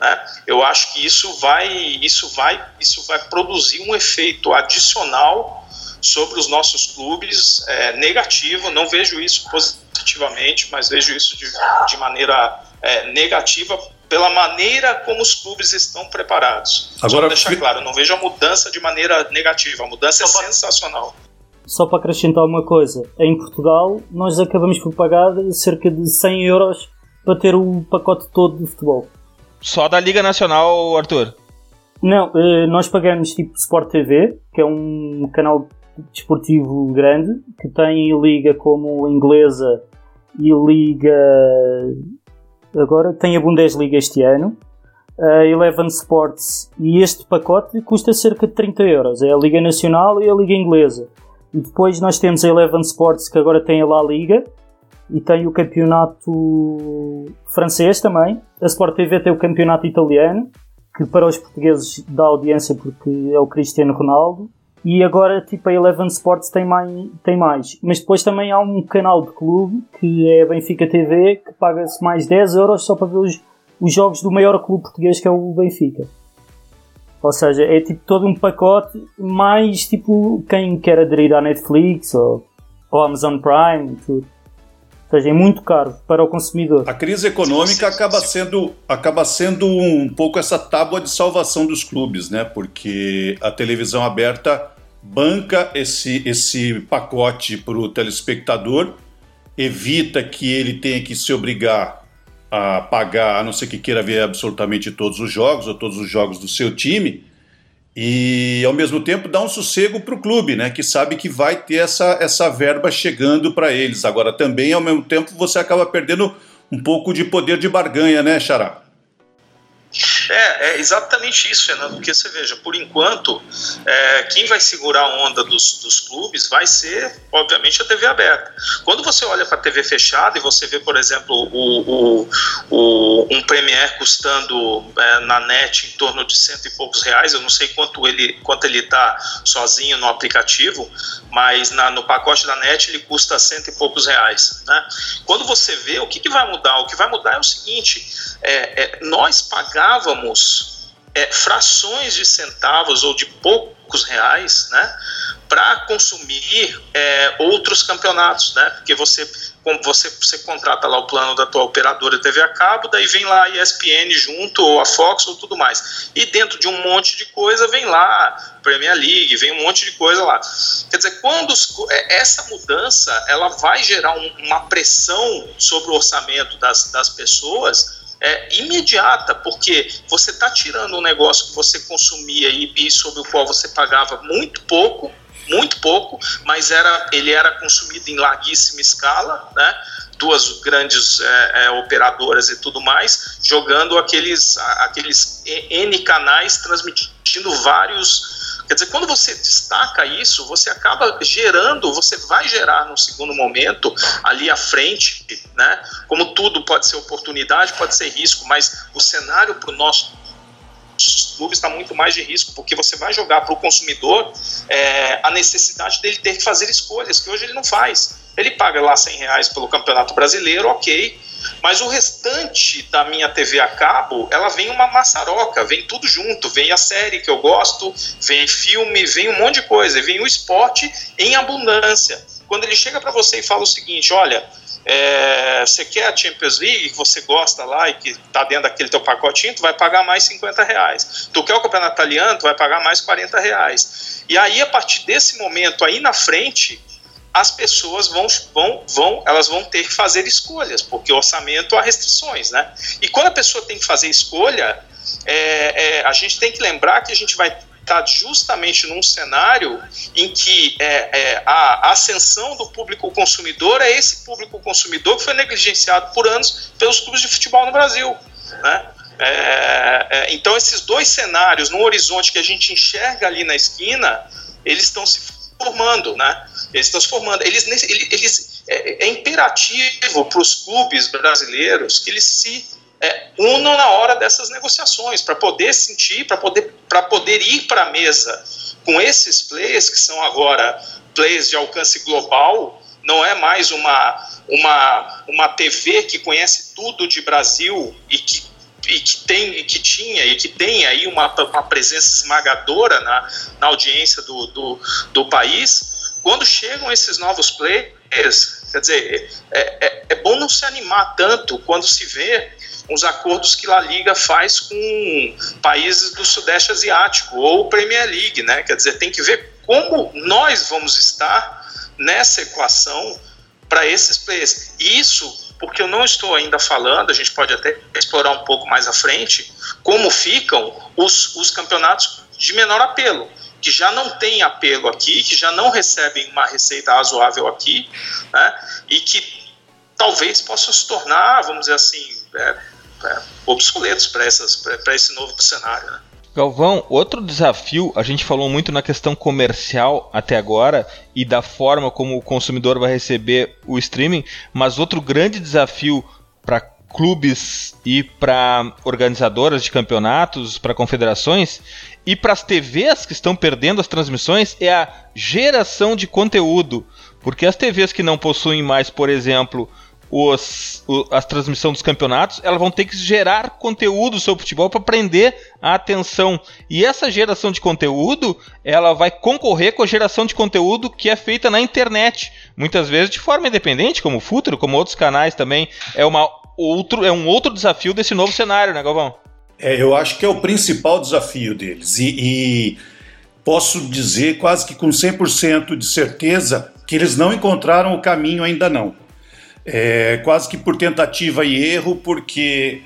né, eu acho que isso vai, isso, vai, isso vai produzir um efeito adicional sobre os nossos clubes é, negativo. Não vejo isso positivamente, mas vejo isso de, de maneira é, negativa pela maneira como os clubes estão preparados. Agora, Só deixar claro, não vejo a mudança de maneira negativa, a mudança é sensacional. Só para acrescentar uma coisa, em Portugal nós acabamos por pagar cerca de 100 euros para ter o pacote todo de futebol. Só da Liga Nacional, Arthur? Não, eh, nós pagamos tipo Sport TV, que é um canal desportivo grande, que tem liga como inglesa e liga agora tem a Bundesliga este ano, a Eleven Sports, e este pacote custa cerca de 30 euros. É a Liga Nacional e a Liga Inglesa. E depois nós temos a Eleven Sports, que agora tem a La Liga, e tem o campeonato francês também. A Sport TV tem o campeonato italiano, que para os portugueses dá audiência porque é o Cristiano Ronaldo. E agora, tipo, a Eleven Sports tem mais, tem mais. Mas depois também há um canal de clube, que é a Benfica TV, que paga-se mais 10 euros só para ver os, os jogos do maior clube português, que é o Benfica. Ou seja, é tipo todo um pacote, mais tipo quem quer aderir à Netflix ou, ou Amazon Prime, tudo. Ou seja, é muito caro para o consumidor. A crise econômica acaba sendo, acaba sendo um pouco essa tábua de salvação dos clubes, né? Porque a televisão aberta banca esse, esse pacote para o telespectador, evita que ele tenha que se obrigar a pagar, a não ser que queira ver absolutamente todos os jogos ou todos os jogos do seu time e ao mesmo tempo dá um sossego para o clube, né? Que sabe que vai ter essa, essa verba chegando para eles. Agora também, ao mesmo tempo, você acaba perdendo um pouco de poder de barganha, né, Xará? É, é exatamente isso, Fernando, porque você veja, por enquanto, é, quem vai segurar a onda dos, dos clubes vai ser, obviamente, a TV aberta. Quando você olha para a TV fechada e você vê, por exemplo, o, o, o um Premier custando é, na net em torno de cento e poucos reais, eu não sei quanto ele quanto ele está sozinho no aplicativo, mas na, no pacote da net ele custa cento e poucos reais. Né? Quando você vê, o que, que vai mudar? O que vai mudar é o seguinte: é, é, nós pagávamos é, frações de centavos ou de poucos reais, né, para consumir é, outros campeonatos, né, porque você você, você contrata lá o plano da tua operadora TV a cabo, daí vem lá a ESPN junto, ou a Fox, ou tudo mais. E dentro de um monte de coisa vem lá Premier League, vem um monte de coisa lá. Quer dizer, quando os, é, essa mudança ela vai gerar um, uma pressão sobre o orçamento das, das pessoas é, imediata, porque você está tirando um negócio que você consumia e, e sobre o qual você pagava muito pouco muito pouco, mas era, ele era consumido em larguíssima escala, né? duas grandes é, é, operadoras e tudo mais, jogando aqueles, aqueles N canais transmitindo vários. Quer dizer, quando você destaca isso, você acaba gerando, você vai gerar no segundo momento, ali à frente, né? Como tudo pode ser oportunidade, pode ser risco, mas o cenário para o nosso clube está muito mais de risco, porque você vai jogar para o consumidor é, a necessidade dele ter que fazer escolhas, que hoje ele não faz. Ele paga lá 100 reais pelo Campeonato Brasileiro, ok, mas o restante da minha TV a cabo, ela vem uma maçaroca, vem tudo junto, vem a série que eu gosto, vem filme, vem um monte de coisa, vem o esporte em abundância. Quando ele chega para você e fala o seguinte, olha, é, você quer a Champions League, que você gosta lá e que está dentro daquele teu pacotinho, tu vai pagar mais 50 reais. Tu quer o campeonato italiano, tu vai pagar mais 40 reais. E aí, a partir desse momento aí na frente, as pessoas vão, vão, vão, elas vão ter que fazer escolhas, porque o orçamento há restrições, né? E quando a pessoa tem que fazer escolha, é, é, a gente tem que lembrar que a gente vai estar justamente num cenário em que é, é, a ascensão do público consumidor é esse público consumidor que foi negligenciado por anos pelos clubes de futebol no Brasil, né? É, é, então esses dois cenários no horizonte que a gente enxerga ali na esquina, eles estão se formando, né? Eles estão se formando. Eles, eles é, é imperativo para os clubes brasileiros que eles se é, unam na hora dessas negociações para poder sentir, para poder, poder ir para a mesa com esses players que são agora players de alcance global. Não é mais uma, uma, uma TV que conhece tudo de Brasil e que e que tem e que tinha e que tem aí uma, uma presença esmagadora na, na audiência do, do, do país, quando chegam esses novos players, quer dizer, é, é, é bom não se animar tanto quando se vê os acordos que a Liga faz com países do Sudeste Asiático ou Premier League, né? Quer dizer, tem que ver como nós vamos estar nessa equação para esses players. Isso porque eu não estou ainda falando, a gente pode até explorar um pouco mais à frente, como ficam os, os campeonatos de menor apelo, que já não têm apelo aqui, que já não recebem uma receita razoável aqui, né, e que talvez possam se tornar, vamos dizer assim, é, é, obsoletos para esse novo cenário. Né. Galvão, outro desafio, a gente falou muito na questão comercial até agora e da forma como o consumidor vai receber o streaming, mas outro grande desafio para clubes e para organizadoras de campeonatos, para confederações e para as TVs que estão perdendo as transmissões é a geração de conteúdo. Porque as TVs que não possuem mais, por exemplo, os, o, as transmissões dos campeonatos, elas vão ter que gerar conteúdo sobre futebol para prender a atenção. E essa geração de conteúdo, ela vai concorrer com a geração de conteúdo que é feita na internet, muitas vezes de forma independente, como o Futuro, como outros canais também. É, uma, outro, é um outro desafio desse novo cenário, né, Galvão? É, eu acho que é o principal desafio deles. E, e posso dizer quase que com 100% de certeza que eles não encontraram o caminho ainda não é, quase que por tentativa e erro, porque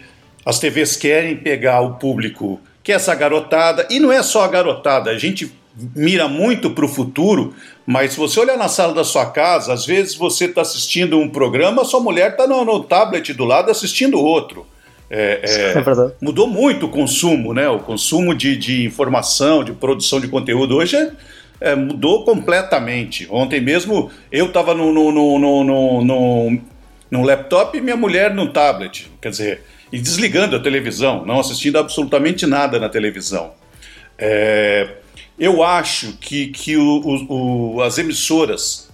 as TVs querem pegar o público que é essa garotada, e não é só a garotada, a gente mira muito para o futuro, mas se você olhar na sala da sua casa, às vezes você está assistindo um programa, sua mulher está no, no, tablet do lado assistindo outro. É, é, *laughs* é mudou muito o consumo, né? O consumo de, de informação, de produção de conteúdo hoje é, é, mudou completamente. Ontem mesmo eu estava no, no, no, no, no laptop e minha mulher no tablet. Quer dizer, e desligando a televisão, não assistindo absolutamente nada na televisão. É, eu acho que, que o, o, as emissoras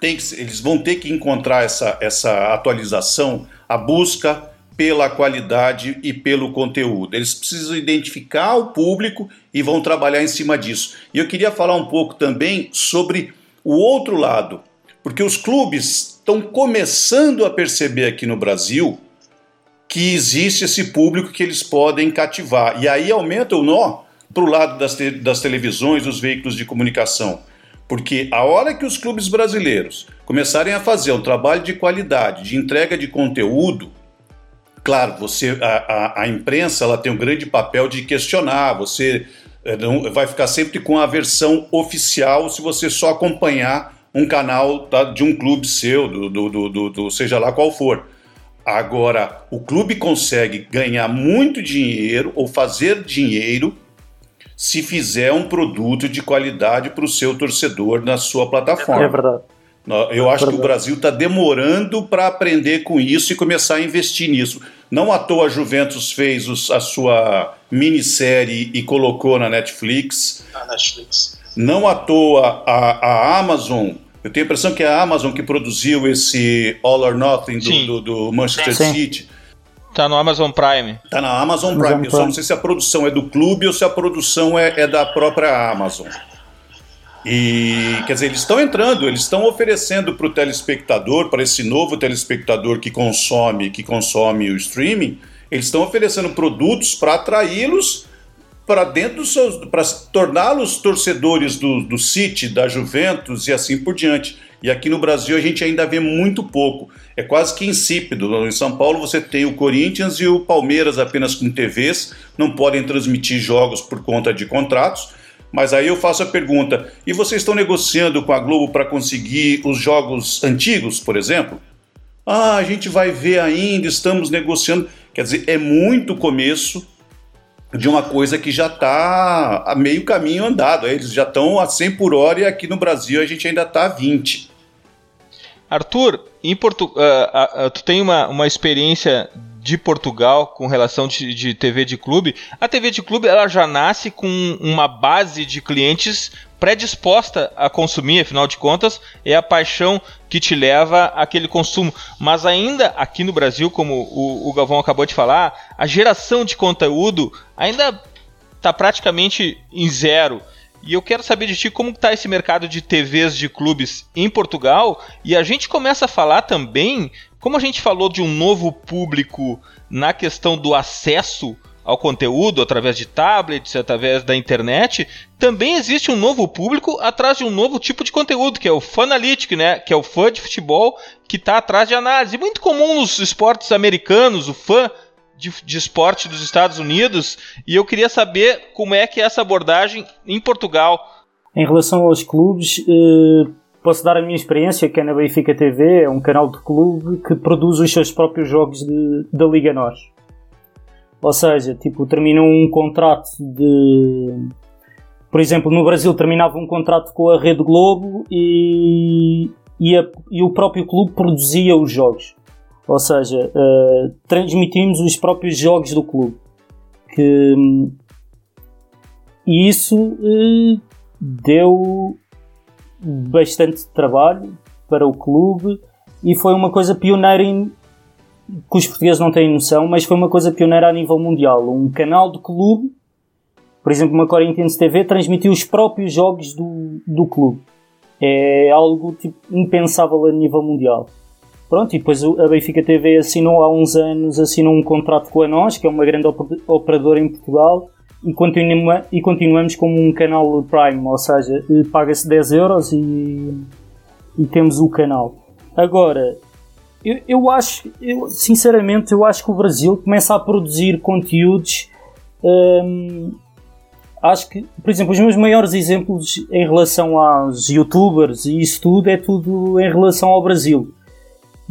têm que, eles vão ter que encontrar essa, essa atualização, a busca pela qualidade e pelo conteúdo. Eles precisam identificar o público e vão trabalhar em cima disso. E eu queria falar um pouco também sobre o outro lado, porque os clubes estão começando a perceber aqui no Brasil que existe esse público que eles podem cativar. E aí aumenta o nó para o lado das, te das televisões, dos veículos de comunicação. Porque a hora que os clubes brasileiros começarem a fazer um trabalho de qualidade, de entrega de conteúdo, claro, você a, a, a imprensa ela tem um grande papel de questionar, você É, vai ficar sempre com a versão oficial se você só acompanhar um canal tá, de um clube seu, do, do, do, do, seja lá qual for. Agora, o clube consegue ganhar muito dinheiro ou fazer dinheiro se fizer um produto de qualidade para o seu torcedor na sua plataforma. É verdade. Eu acho que o Brasil está demorando para aprender com isso e começar a investir nisso. Não à toa a Juventus fez a sua minissérie e colocou na Netflix. Na Netflix. Não à toa a, a Amazon. Eu tenho a impressão que é a Amazon que produziu esse All or Nothing do, do, do Manchester Sim. City. Tá no Amazon Prime. Tá na Amazon Prime. Amazon Eu só não sei se a produção é do clube ou se a produção é, é da própria Amazon. E quer dizer, eles estão entrando, eles estão oferecendo para o telespectador, para esse novo telespectador que consome, que consome o streaming, eles estão oferecendo produtos para atraí-los para dentro dos seus, para torná-los torcedores do, do City, da Juventus e assim por diante. E aqui no Brasil a gente ainda vê muito pouco. É quase que insípido. Em São Paulo você tem o Corinthians e o Palmeiras apenas com TVs, não podem transmitir jogos por conta de contratos. Mas aí eu faço a pergunta: e vocês estão negociando com a Globo para conseguir os jogos antigos, por exemplo? Ah, a gente vai ver ainda, estamos negociando. Quer dizer, é muito começo de uma coisa que já está a meio caminho andado. Eles já estão a 100 por hora e aqui no Brasil a gente ainda está a 20. Arthur, em Portu uh, uh, tu tem uma, uma experiência de Portugal com relação de, de, TV de clube, a TV de clube ela já nasce com uma base de clientes predisposta a consumir, afinal de contas, é a paixão que te leva àquele consumo. Mas ainda aqui no Brasil, como o, o Galvão acabou de falar, a geração de conteúdo ainda está praticamente em zero. E eu quero saber de ti como está esse mercado de TVs de clubes em Portugal. E a gente começa a falar também como a gente falou de um novo público na questão do acesso ao conteúdo através de tablets, através da internet, também existe um novo público atrás de um novo tipo de conteúdo, que é o fanalytic, né? Que é o fã de futebol que está atrás de análise. Muito comum nos esportes americanos, o fã de, de, esporte dos Estados Unidos. E eu queria saber como é que é essa abordagem em Portugal. Em relação aos clubes, eh, Posso dar a minha experiência, que é na Benfica TV, é um canal de clube que produz os seus próprios jogos de, da Liga Nós. Ou seja, tipo, terminou um contrato de. Por exemplo, no Brasil terminava um contrato com a Rede Globo e, e, a, e o próprio clube produzia os jogos. Ou seja, uh, transmitimos os próprios jogos do clube. Que, e isso uh, deu bastante trabalho para o clube e foi uma coisa pioneira em, que os portugueses não têm noção, mas foi uma coisa pioneira a nível mundial. Um canal de clube, por exemplo, uma Corinthians TV, transmitiu os próprios jogos do, do clube. É algo tipo, impensável a nível mundial. Pronto, e depois a Benfica TV assinou há uns anos assinou um contrato com a nós, que é uma grande operadora em Portugal, e, continua, e continuamos como um canal Prime, ou seja, paga-se 10 euros e, e temos o canal. Agora, eu, eu acho, eu, sinceramente, eu acho que o Brasil começa a produzir conteúdos. Hum, acho que, por exemplo, os meus maiores exemplos em relação aos youtubers e isso tudo é tudo em relação ao Brasil.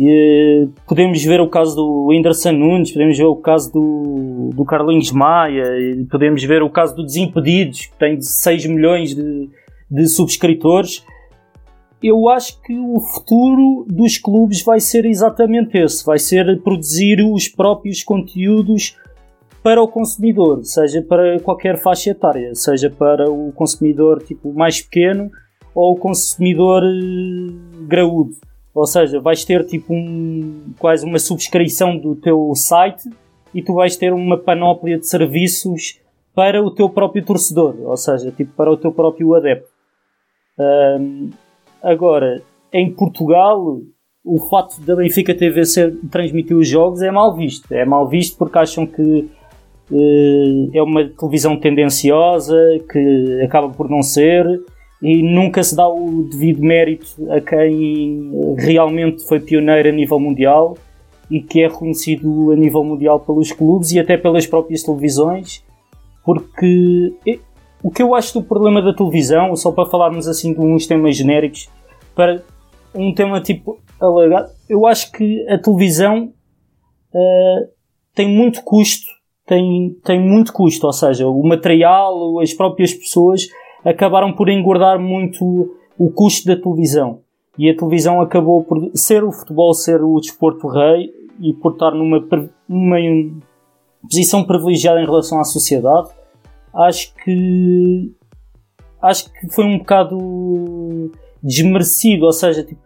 E, podemos ver o caso do Whindersson Nunes, podemos ver o caso do, do Carlinhos Maia, podemos ver o caso do Desimpedidos, que tem 6 milhões de, de subscritores. Eu acho que o futuro dos clubes vai ser exatamente esse: vai ser produzir os próprios conteúdos para o consumidor, seja para qualquer faixa etária, seja para o consumidor tipo mais pequeno ou o consumidor eh, graúdo. Ou seja, vais ter tipo um, quase uma subscrição do teu site e tu vais ter uma panóplia de serviços para o teu próprio torcedor, ou seja, tipo para o teu próprio adepto. Um, agora, em Portugal, o fato da Benfica TV ser, transmitir os jogos é mal visto. É mal visto porque acham que uh, é uma televisão tendenciosa, que acaba por não ser e nunca se dá o devido mérito a quem realmente foi pioneiro a nível mundial e que é reconhecido a nível mundial pelos clubes e até pelas próprias televisões, porque o que eu acho do problema da televisão, só para falarmos assim de uns temas genéricos, para um tema tipo alargado, eu acho que a televisão uh, tem muito custo, tem, tem muito custo, ou seja, o material, as próprias pessoas acabaram por engordar muito o custo da televisão. E a televisão acabou por ser o futebol, ser o desporto rei e por estar numa, numa posição privilegiada em relação à sociedade. Acho que acho que foi um bocado desmerecido, ou seja, tipo,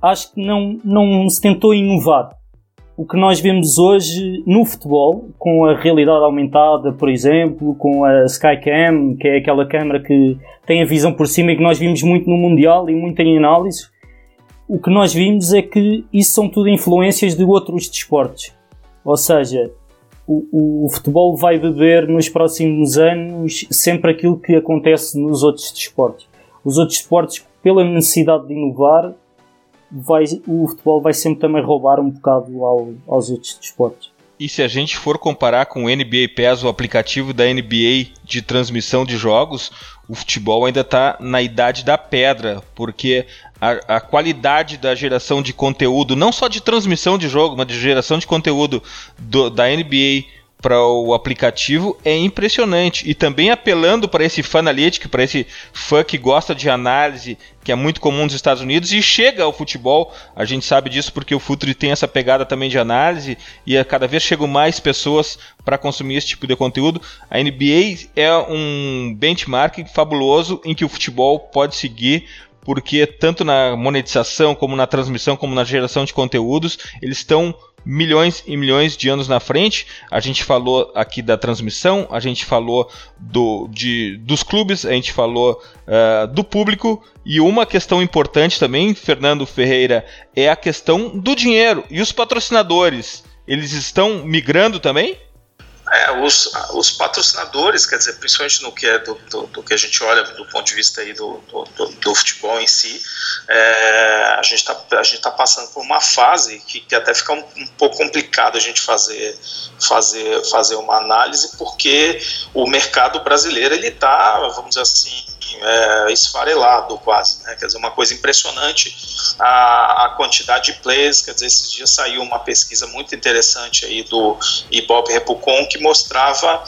acho que não, não se tentou inovar. O que nós vemos hoje no futebol, com a realidade aumentada, por exemplo, com a Skycam, que é aquela câmera que tem a visão por cima e que nós vimos muito no Mundial e muito em análises, o que nós vimos é que isso são tudo influências de outros desportos. Ou seja, o, o, futebol vai beber nos próximos anos sempre aquilo que acontece nos outros desportos. Os outros desportos, pela necessidade de inovar, vai, o futebol vai sempre também roubar um bocado ao, aos outros desportos. E se a gente for comparar com o NBA PES, o aplicativo da NBA de transmissão de jogos, o futebol ainda está na idade da pedra, porque a, a, qualidade da geração de conteúdo, não só de transmissão de jogo, mas de geração de conteúdo do, da NBA para o aplicativo é impressionante e também apelando para esse fan analytic, para esse fã que gosta de análise, que é muito comum nos Estados Unidos e chega ao futebol. A gente sabe disso porque o Futuri tem essa pegada também de análise e a cada vez chegam mais pessoas para consumir esse tipo de conteúdo. A NBA é um benchmark fabuloso em que o futebol pode seguir porque tanto na monetização, como na transmissão, como na geração de conteúdos, eles estão milhões e milhões de anos na frente. A gente falou aqui da transmissão, a gente falou do, de, dos clubes, a gente falou uh, do público. E uma questão importante também, Fernando Ferreira, é a questão do dinheiro. E os patrocinadores, eles estão migrando também? É, os, os patrocinadores, quer dizer, principalmente no que é do, do, do, que a gente olha do ponto de vista aí do, do, do futebol em si, é, a gente está tá passando por uma fase que, que até fica um, um, pouco complicado a gente fazer, fazer, fazer uma análise, porque o mercado brasileiro ele está, vamos dizer assim, é, esfarelado quase, né? quer dizer, uma coisa impressionante a, a, quantidade de players, quer dizer, esses dias saiu uma pesquisa muito interessante aí do Ibope Repucon que mostrava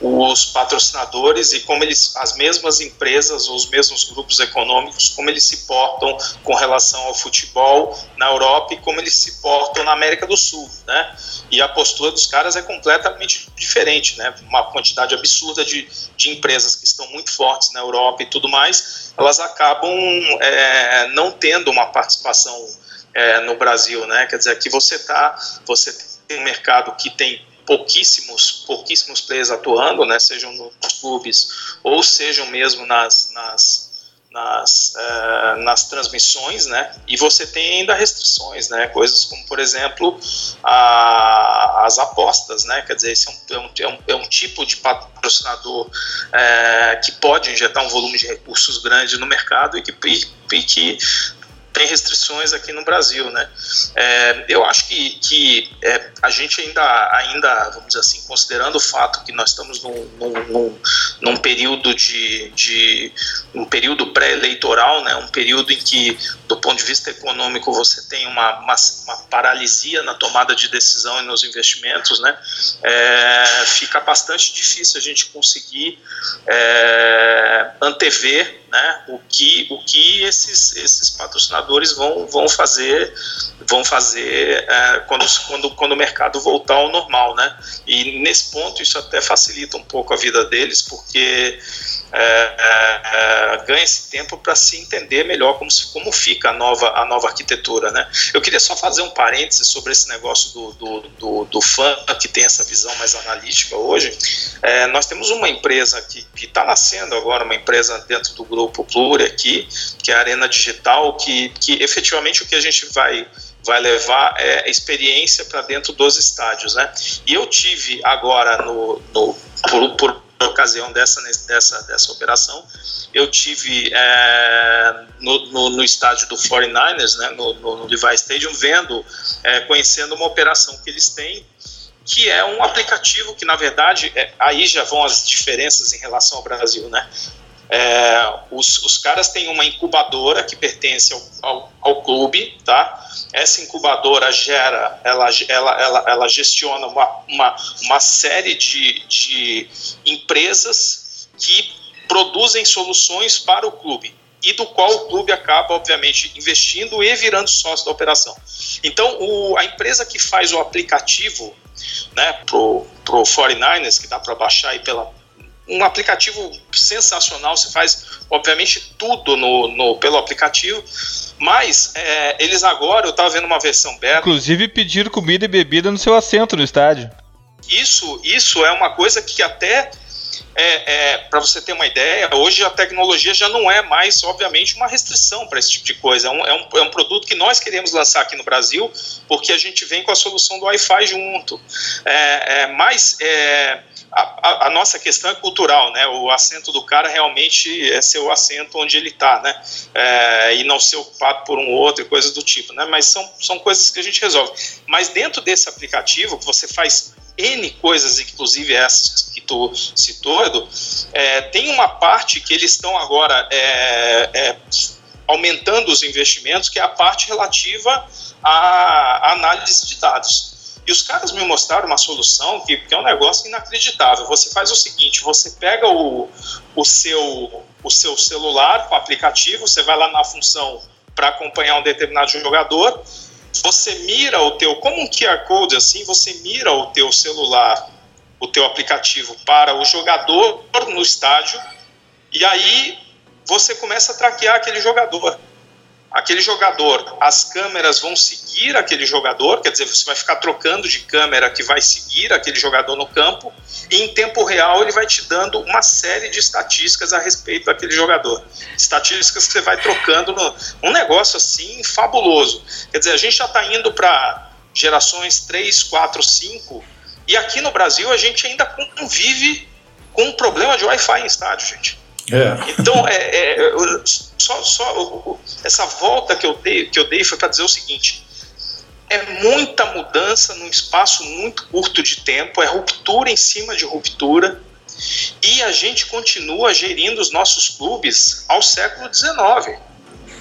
os patrocinadores e como eles, as mesmas empresas os mesmos grupos econômicos, como eles se portam com relação ao futebol na Europa e como eles se portam na América do Sul, né? E a postura dos caras é completamente diferente, né? Uma quantidade absurda de, de empresas que estão muito fortes na Europa e tudo mais, elas acabam é, não tendo uma participação é, no Brasil, né? Quer dizer, aqui você tá, você tem um mercado que tem pouquíssimos, pouquíssimos players atuando, né, sejam nos clubes ou sejam mesmo nas, nas, nas, uh, nas transmissões, né, e você tem ainda restrições, né, coisas como, por exemplo, a, as apostas, né, quer dizer, esse é um, é um, é um é tipo de patrocinador é, que pode injetar um volume de recursos grande no mercado e que, e, e que tem restrições aqui no Brasil, né? É, eu acho que, que é, a gente ainda, ainda, vamos dizer assim, considerando o fato que nós estamos num, num, num período de, de um período pré-eleitoral, né? Um período em que, do ponto de vista econômico, você tem uma, uma, uma paralisia na tomada de decisão e nos investimentos, né? É, fica bastante difícil a gente conseguir é, antever né, o que, o que esses, esses patrocinadores vão, vão fazer vão fazer é, quando, quando, quando o mercado voltar ao normal, né? E nesse ponto isso até facilita um pouco a vida deles, porque é, é, é ganha esse tempo para se entender melhor como, como fica a nova, a nova arquitetura, né? Eu queria só fazer um parêntese sobre esse negócio do, do, do, do fã que tem essa visão mais analítica hoje. É, nós temos uma empresa que está nascendo agora, uma empresa dentro do grupo Pluri aqui, que é a Arena Digital, que, que efetivamente o que a gente vai vai levar é, experiência para dentro dos estádios, né? E eu tive agora no, no por, por ocasião dessa, dessa, dessa operação, eu tive é, no, no, no, estádio do 49ers, né, no, no, no Levi Stadium, vendo, é, conhecendo uma operação que eles têm que é um aplicativo que, na verdade, é, aí já vão as diferenças em relação ao Brasil, né? É, os, os, caras têm uma incubadora que pertence ao, ao, ao, clube, tá? Essa incubadora gera, ela, ela, ela, ela gestiona uma, uma, uma série de, de empresas que produzem soluções para o clube e do qual o clube acaba, obviamente, investindo e virando sócio da operação. Então, o, a empresa que faz o aplicativo né, pro, pro 49ers, que dá para baixar aí pela, um aplicativo sensacional, você faz, obviamente, tudo no, no pelo aplicativo, mas é, eles agora, eu estava vendo uma versão beta... Inclusive pedir comida e bebida no seu assento no estádio. Isso, isso é uma coisa que até é, é, para você ter uma ideia, hoje a tecnologia já não é mais, obviamente, uma restrição para esse tipo de coisa. É um, é, um, é um, produto que nós queremos lançar aqui no Brasil, porque a gente vem com a solução do Wi-Fi junto. É, é mas é, a, a, nossa questão é cultural, né? O assento do cara realmente é ser o assento onde ele está, né? É, e não ser ocupado por um outro e coisas do tipo, né? Mas são, são coisas que a gente resolve. Mas dentro desse aplicativo, que você faz N coisas, inclusive essas que tu citou, Edu, é, tem uma parte que eles estão agora é, é, aumentando os investimentos, que é a parte relativa à análise de dados. E os caras me mostraram uma solução que, que, é um negócio inacreditável. Você faz o seguinte: você pega o, o, seu, o seu celular o aplicativo, você vai lá na função para acompanhar um determinado jogador, você mira o teu, como um QR Code assim, você mira o teu celular, o teu aplicativo para o jogador no estádio e aí você começa a traquear aquele jogador aquele jogador, as câmeras vão seguir aquele jogador, quer dizer, você vai ficar trocando de câmera que vai seguir aquele jogador no campo, e em tempo real ele vai te dando uma série de estatísticas a respeito daquele jogador. Estatísticas que você vai trocando no, um negócio assim fabuloso. Quer dizer, a gente já está indo para gerações 3, 4, 5, e aqui no Brasil a gente ainda convive com um problema de Wi-Fi em estádio, gente. É. Então, é, é, só, só essa volta que eu dei, que eu dei foi para dizer o seguinte: é muita mudança num espaço muito curto de tempo, é ruptura em cima de ruptura, e a gente continua gerindo os nossos clubes ao século XIX.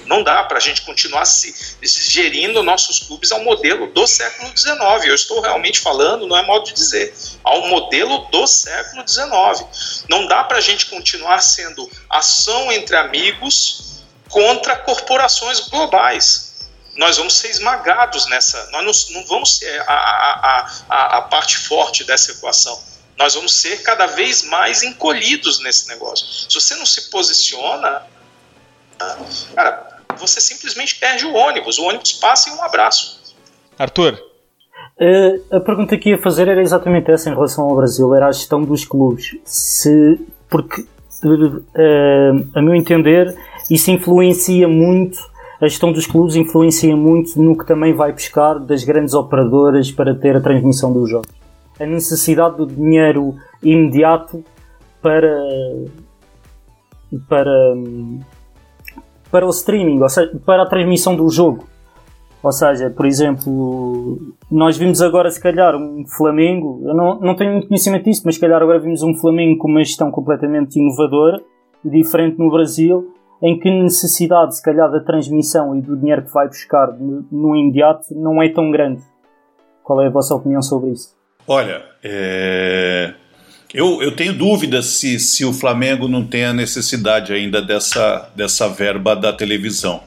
Não dá para a gente continuar se, se gerindo nossos clubes ao modelo do século XIX. Eu estou realmente falando, não é modo de dizer, ao modelo do século XIX. Não dá para a gente continuar sendo ação entre amigos contra corporações globais. Nós vamos ser esmagados nessa. Nós não, não vamos ser a, a, a, a parte forte dessa equação nós vamos ser cada vez mais encolhidos nesse negócio. Se você não se posiciona, cara, você simplesmente perde o ônibus. O ônibus passa e um abraço. Arthur. Uh, a pergunta que ia fazer era exatamente essa em relação ao Brasil, era a gestão dos clubes. Se, porque, uh, a meu entender, isso influencia muito, a gestão dos clubes influencia muito no que também vai buscar das grandes operadoras para ter a transmissão dos jogos. A necessidade do dinheiro imediato para, para, para o streaming, ou seja, para a transmissão do jogo. Ou seja, por exemplo, nós vimos agora se calhar um Flamengo, eu não, não tenho muito conhecimento disso, mas se calhar agora vimos um Flamengo com uma gestão completamente inovadora, diferente no Brasil, em que a necessidade se calhar da transmissão e do dinheiro que vai buscar no, no imediato não é tão grande. Qual é a vossa opinião sobre isso? Olha, é... Eu, eu tenho dúvidas se, se o Flamengo não tem a necessidade ainda dessa, dessa verba da televisão.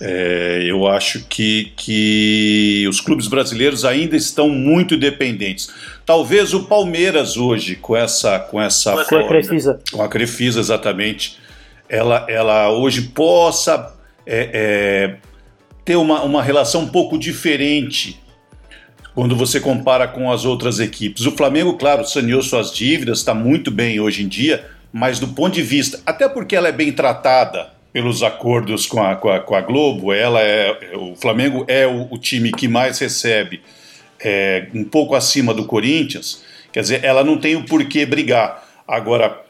É, eu acho que, que os clubes brasileiros ainda estão muito dependentes. Talvez o Palmeiras hoje, com essa. Com, essa com a Crefisa. Com a Crefisa, exatamente. Ela, ela hoje possa é, é, ter uma, uma relação um pouco diferente quando você compara com as outras equipes. O Flamengo, claro, saneou suas dívidas, está muito bem hoje em dia, mas do ponto de vista, até porque ela é bem tratada pelos acordos com a, com a, com a Globo, ela é, o Flamengo é o, o time que mais recebe, é, um pouco acima do Corinthians, quer dizer, ela não tem o porquê brigar. Agora,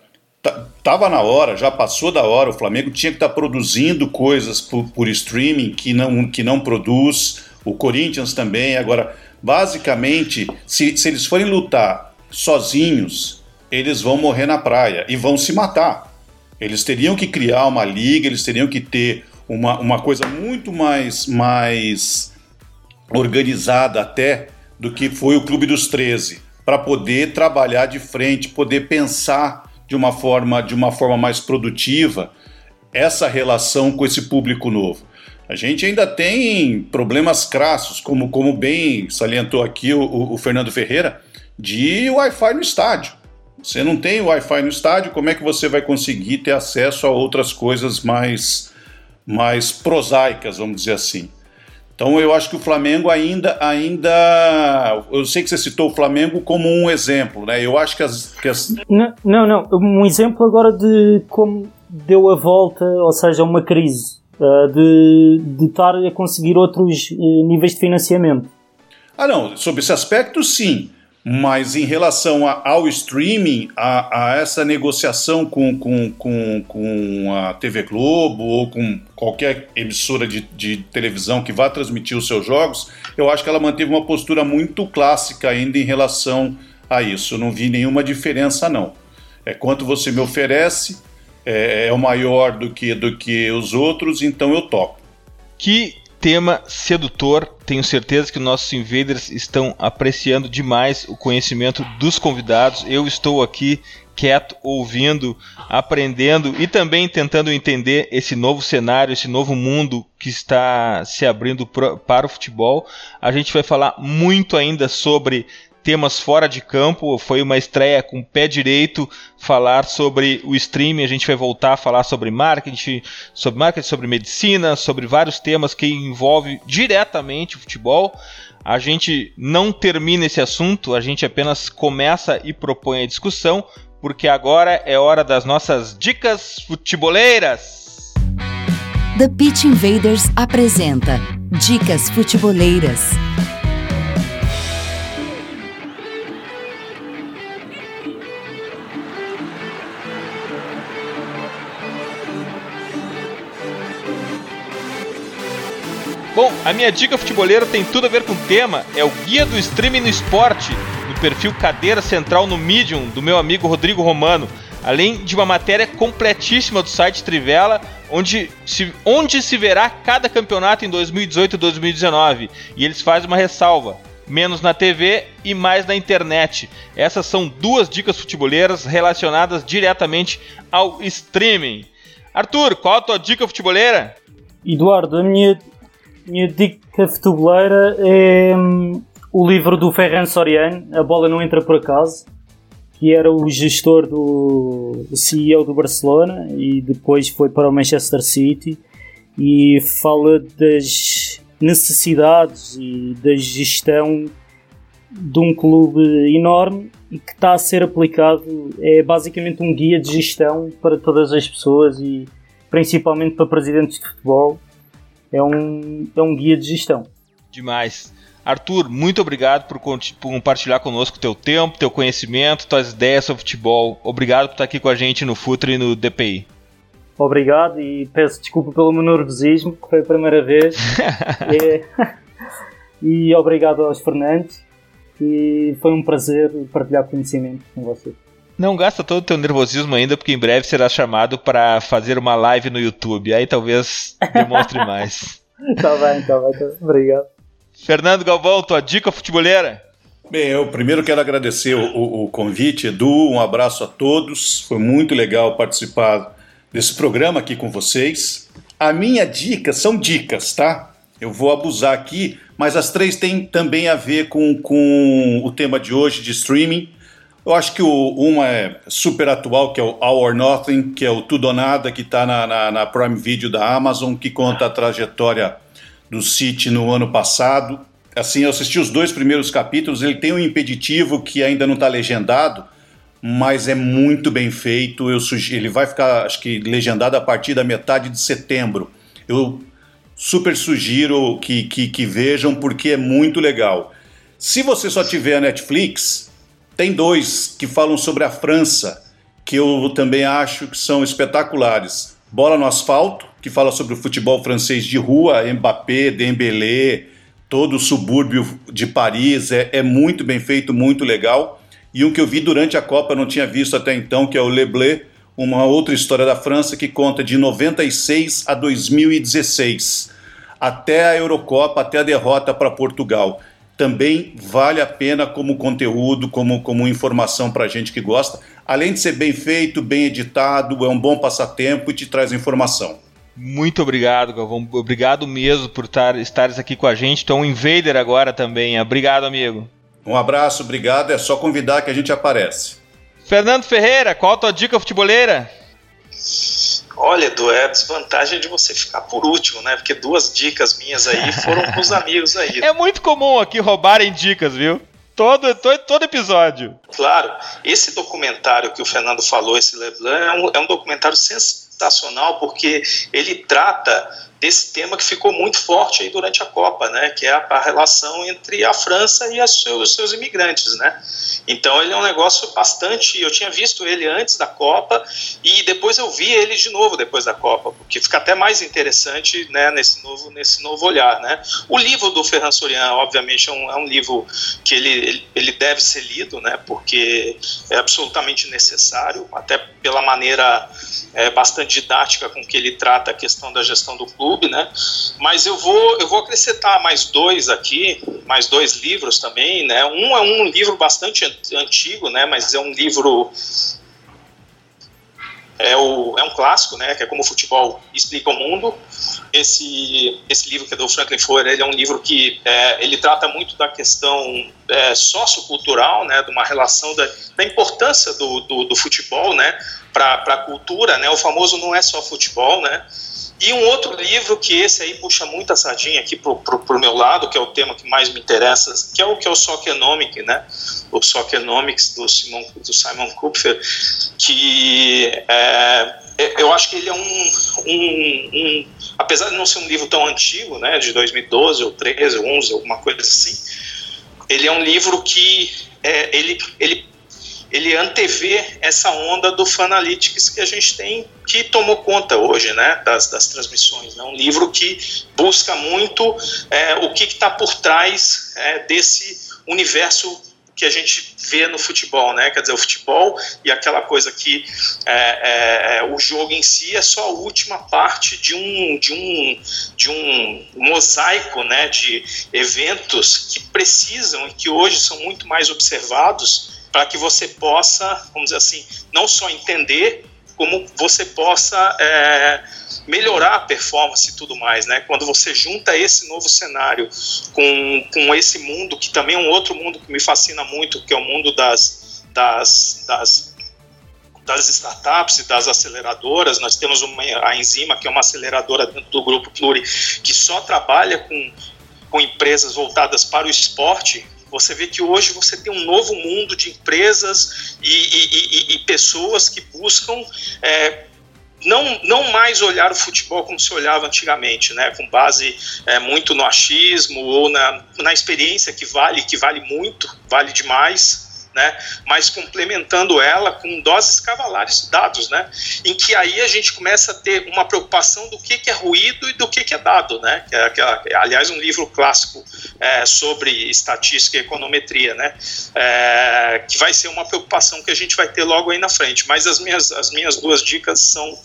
Tava na hora, já passou da hora. O Flamengo tinha que estar tá produzindo coisas por, por, streaming que não, que não produz. O Corinthians também. Agora, Basicamente, se, se eles forem lutar sozinhos, eles vão morrer na praia e vão se matar. Eles teriam que criar uma liga, eles teriam que ter uma, uma coisa muito mais, mais organizada até do que foi o Clube dos 13, para poder trabalhar de frente, poder pensar de uma forma, de uma forma mais produtiva essa relação com esse público novo. A gente ainda tem problemas crassos, como, como bem salientou aqui o, o Fernando Ferreira, de Wi-Fi no estádio. Você não tem Wi-Fi no estádio, como é que você vai conseguir ter acesso a outras coisas mais, mais prosaicas, vamos dizer assim? Então eu acho que o Flamengo ainda, ainda, eu sei que você citou o Flamengo como um exemplo, né? Eu acho que as, que as... Não, não, não, um exemplo agora de como deu a volta, ou seja, uma crise, uh, de, de estar a conseguir outros uh, níveis de financiamento. Ah, não, sobre esse aspecto, sim. Mas em relação a, ao streaming, a, a, essa negociação com, com, com, com a TV Globo ou com qualquer emissora de, de televisão que vá transmitir os seus jogos, eu acho que ela manteve uma postura muito clássica ainda em relação a isso. Eu não vi nenhuma diferença, não. É quanto você me oferece, é, é o maior do que, do que os outros, então eu topo. Que tema sedutor. Tenho certeza que nossos invaders estão apreciando demais o conhecimento dos convidados. Eu estou aqui quieto, ouvindo, aprendendo e também tentando entender esse novo cenário, esse novo mundo que está se abrindo para o futebol. A gente vai falar muito ainda sobre temas fora de campo. Foi uma estreia com o pé direito falar sobre o streaming. A gente vai voltar a falar sobre marketing, sobre marketing, sobre medicina, sobre vários temas que envolvem diretamente o futebol. A gente não termina esse assunto, a gente apenas começa e propõe a discussão, porque agora é hora das nossas dicas futeboleiras. The Pitch Invaders apresenta Dicas Futeboleiras. Bom, a minha dica futeboleira tem tudo a ver com o tema, é o Guia do Streaming no Esporte, no perfil Cadeira Central no Medium, do meu amigo Rodrigo Romano, além de uma matéria completíssima do site Trivela, onde se, onde se verá cada campeonato em 2018 e 2019, e eles fazem uma ressalva, menos na TV e mais na internet. Essas são duas dicas futeboleiras relacionadas diretamente ao streaming. Arthur, qual a tua dica futeboleira? Eduardo, a minha minha dica futeboleira é hum, o livro do Ferran Soriano, A Bola Não Entra Por Acaso, que era o gestor do CEO do Barcelona e depois foi para o Manchester City e fala das necessidades e da gestão de um clube enorme e que está a ser aplicado. É basicamente um guia de gestão para todas as pessoas e principalmente para presidentes de futebol é um, é um guia de gestão. Demais. Arthur, muito obrigado por, compartilhar conosco teu tempo, teu conhecimento, tuas ideias sobre futebol. Obrigado por estar aqui com a gente no Futre e no DPI. Obrigado e peço desculpa pelo meu nervosismo, que foi a primeira vez. é, *laughs* *laughs* e obrigado aos Fernandes. E foi um prazer partilhar conhecimento com vocês. Não gasta todo o teu nervosismo ainda, porque em breve será chamado para fazer uma live no YouTube. Aí talvez demonstre *laughs* mais. tá bem, tá bem, tá bem. Obrigado. Fernando Galvão, tua dica futebolera? Bem, eu primeiro quero agradecer o, o, o, convite, Edu, um abraço a todos. Foi muito legal participar desse programa aqui com vocês. A minha dica são dicas, tá? Eu vou abusar aqui, mas as três têm também a ver com, com o tema de hoje de streaming. Eu acho que o, uma é super atual, que é o All or Nothing, que é o Tudo ou Nada, que está na, na, na, Prime Video da Amazon, que conta a trajetória do City no ano passado. Assim, eu assisti os dois primeiros capítulos, ele tem um impeditivo que ainda não está legendado, mas é muito bem feito. Eu sugiro, ele vai ficar, acho que, legendado a partir da metade de setembro. Eu super sugiro que, que, que vejam, porque é muito legal. Se você só tiver a Netflix, tem dois que falam sobre a França, que eu também acho que são espetaculares. Bola no Asfalto, que fala sobre o futebol francês de rua, Mbappé, Dembélé, todo o subúrbio de Paris, é, é muito bem feito, muito legal. E um que eu vi durante a Copa, não tinha visto até então, que é o Le Bleu, uma outra história da França que conta de 96 a 2016, até a Eurocopa, até a derrota para Portugal. Também vale a pena como conteúdo, como, como informação para a gente que gosta. Além de ser bem feito, bem editado, é um bom passatempo e te traz informação. Muito obrigado, Galvão. Obrigado mesmo por tar, estares aqui com a gente. Então, um Invader agora também. Obrigado, amigo. Um abraço, obrigado. É só convidar que a gente aparece. Fernando Ferreira, qual a tua dica futeboleira? Olha, Edu, é a desvantagem de você ficar por último, né? Porque duas dicas minhas aí foram com os *laughs* amigos aí. É muito comum aqui roubarem dicas, viu? Todo, todo, todo episódio. Claro, esse documentário que o Fernando falou, esse Leblanc, é um, é um documentário sensacional porque ele trata desse tema que ficou muito forte aí durante a Copa, né, que é a, a relação entre a França e os seus, imigrantes, né. Então ele é um negócio bastante. Eu tinha visto ele antes da Copa e depois eu vi ele de novo depois da Copa, porque fica até mais interessante, né, nesse novo nesse novo olhar, né. O livro do Ferran Sorian, obviamente, é um, é um livro que ele, ele, ele deve ser lido, né, porque é absolutamente necessário, até pela maneira é, bastante didática com que ele trata a questão da gestão do clube né? Mas eu vou, eu vou acrescentar mais dois aqui, mais dois livros também, né? Um é um livro bastante antigo, né? Mas é um livro é, o, é um clássico, né, que é como o futebol explica o mundo. Esse, esse livro que é do Franklin Foer, ele é um livro que é, ele trata muito da questão é, sociocultural, né, de uma relação da, da importância do, do, do futebol, né, para a cultura, né, o famoso não é só futebol, né, e um outro livro que esse aí puxa muita sardinha aqui pro, pro, meu lado, que é o tema que mais me interessa, que é o que é o Soccernomic, né? O Soccernomics do Simon, do Simon Kupfer, que é, é, eu acho que ele é um, um, um, apesar de não ser um livro tão antigo, né, de 2012 ou 13 ou 11, alguma coisa assim, ele é um livro que é, ele, ele ele antevê essa onda do Fanalytics que a gente tem, que tomou conta hoje né, das, das transmissões. É né? um livro que busca muito é, o que está por trás é, desse universo que a gente vê no futebol, né? Quer dizer, o futebol e aquela coisa que é, é, é o jogo em si é só a última parte de um de um de um mosaico, né? De eventos que precisam e que hoje são muito mais observados para que você possa, vamos dizer assim, não só entender, como você possa é, melhorar a performance e tudo mais, né? Quando você junta esse novo cenário com, com esse mundo, que também é um outro mundo que me fascina muito, que é o mundo das, das, das das startups e das aceleradoras. Nós temos uma, a Enzima, que é uma aceleradora dentro do grupo Pluri, que só trabalha com, com empresas voltadas para o esporte. Você vê que hoje você tem um novo mundo de empresas e, e, e, e pessoas que buscam é, não, não mais olhar o futebol como se olhava antigamente, né, com base é, muito no achismo ou na, na experiência que vale, que vale muito, vale demais, né, mas complementando ela com doses cavalares de dados, né, em que aí a gente começa a ter uma preocupação do que, que é ruído e do que, que é dado, né, que é, que é aliás um livro clássico é, sobre estatística e econometria, né, é, que vai ser uma preocupação que a gente vai ter logo aí na frente, mas as minhas, as minhas duas dicas são,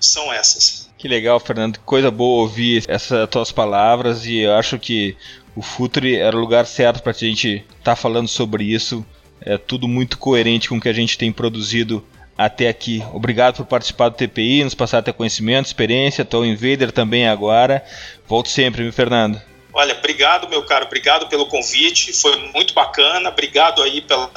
são essas. Que legal, Fernando, coisa boa ouvir essas tuas palavras e eu acho que o Futre era o lugar certo para a gente estar tá falando sobre isso é tudo muito coerente com o que a gente tem produzido até aqui. Obrigado por participar do TPI, nos passar até conhecimento, experiência. Estou Invader também agora. Volto sempre, meu Fernando. Olha, obrigado, meu caro, obrigado pelo convite, foi muito bacana, obrigado aí pela,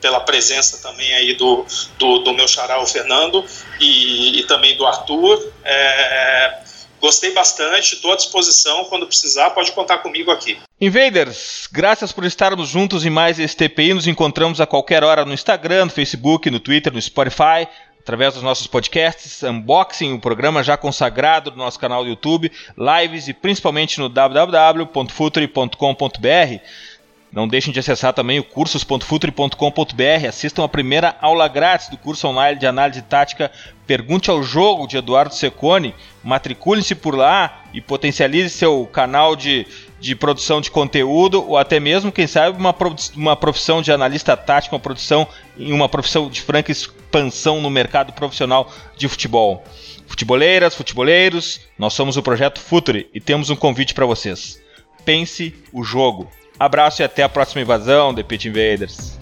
pela presença também aí do, do, do meu xará, o Fernando, e, e também do Arthur. É, Gostei bastante, estou à disposição. Quando precisar, pode contar comigo aqui. Invaders, graças por estarmos juntos em mais esse TPI. Nos encontramos a qualquer hora no Instagram, no Facebook, no Twitter, no Spotify, através dos nossos podcasts, unboxing, o um programa já consagrado no nosso canal do YouTube, lives e principalmente no www.futuri.com.br. Não deixem de acessar também o cursos.futre.com.br. Assistam a primeira aula grátis do curso online de análise tática Pergunte ao Jogo de Eduardo Secone. Matricule-se por lá e potencialize seu canal de, de produção de conteúdo, ou até mesmo, quem sabe, uma, uma profissão de analista tático, uma produção em uma profissão de franca expansão no mercado profissional de futebol. Futeboleiras, futeboleiros, nós somos o Projeto Futuri e temos um convite para vocês. Pense o jogo. Abraço e até a próxima invasão, The Pit Invaders.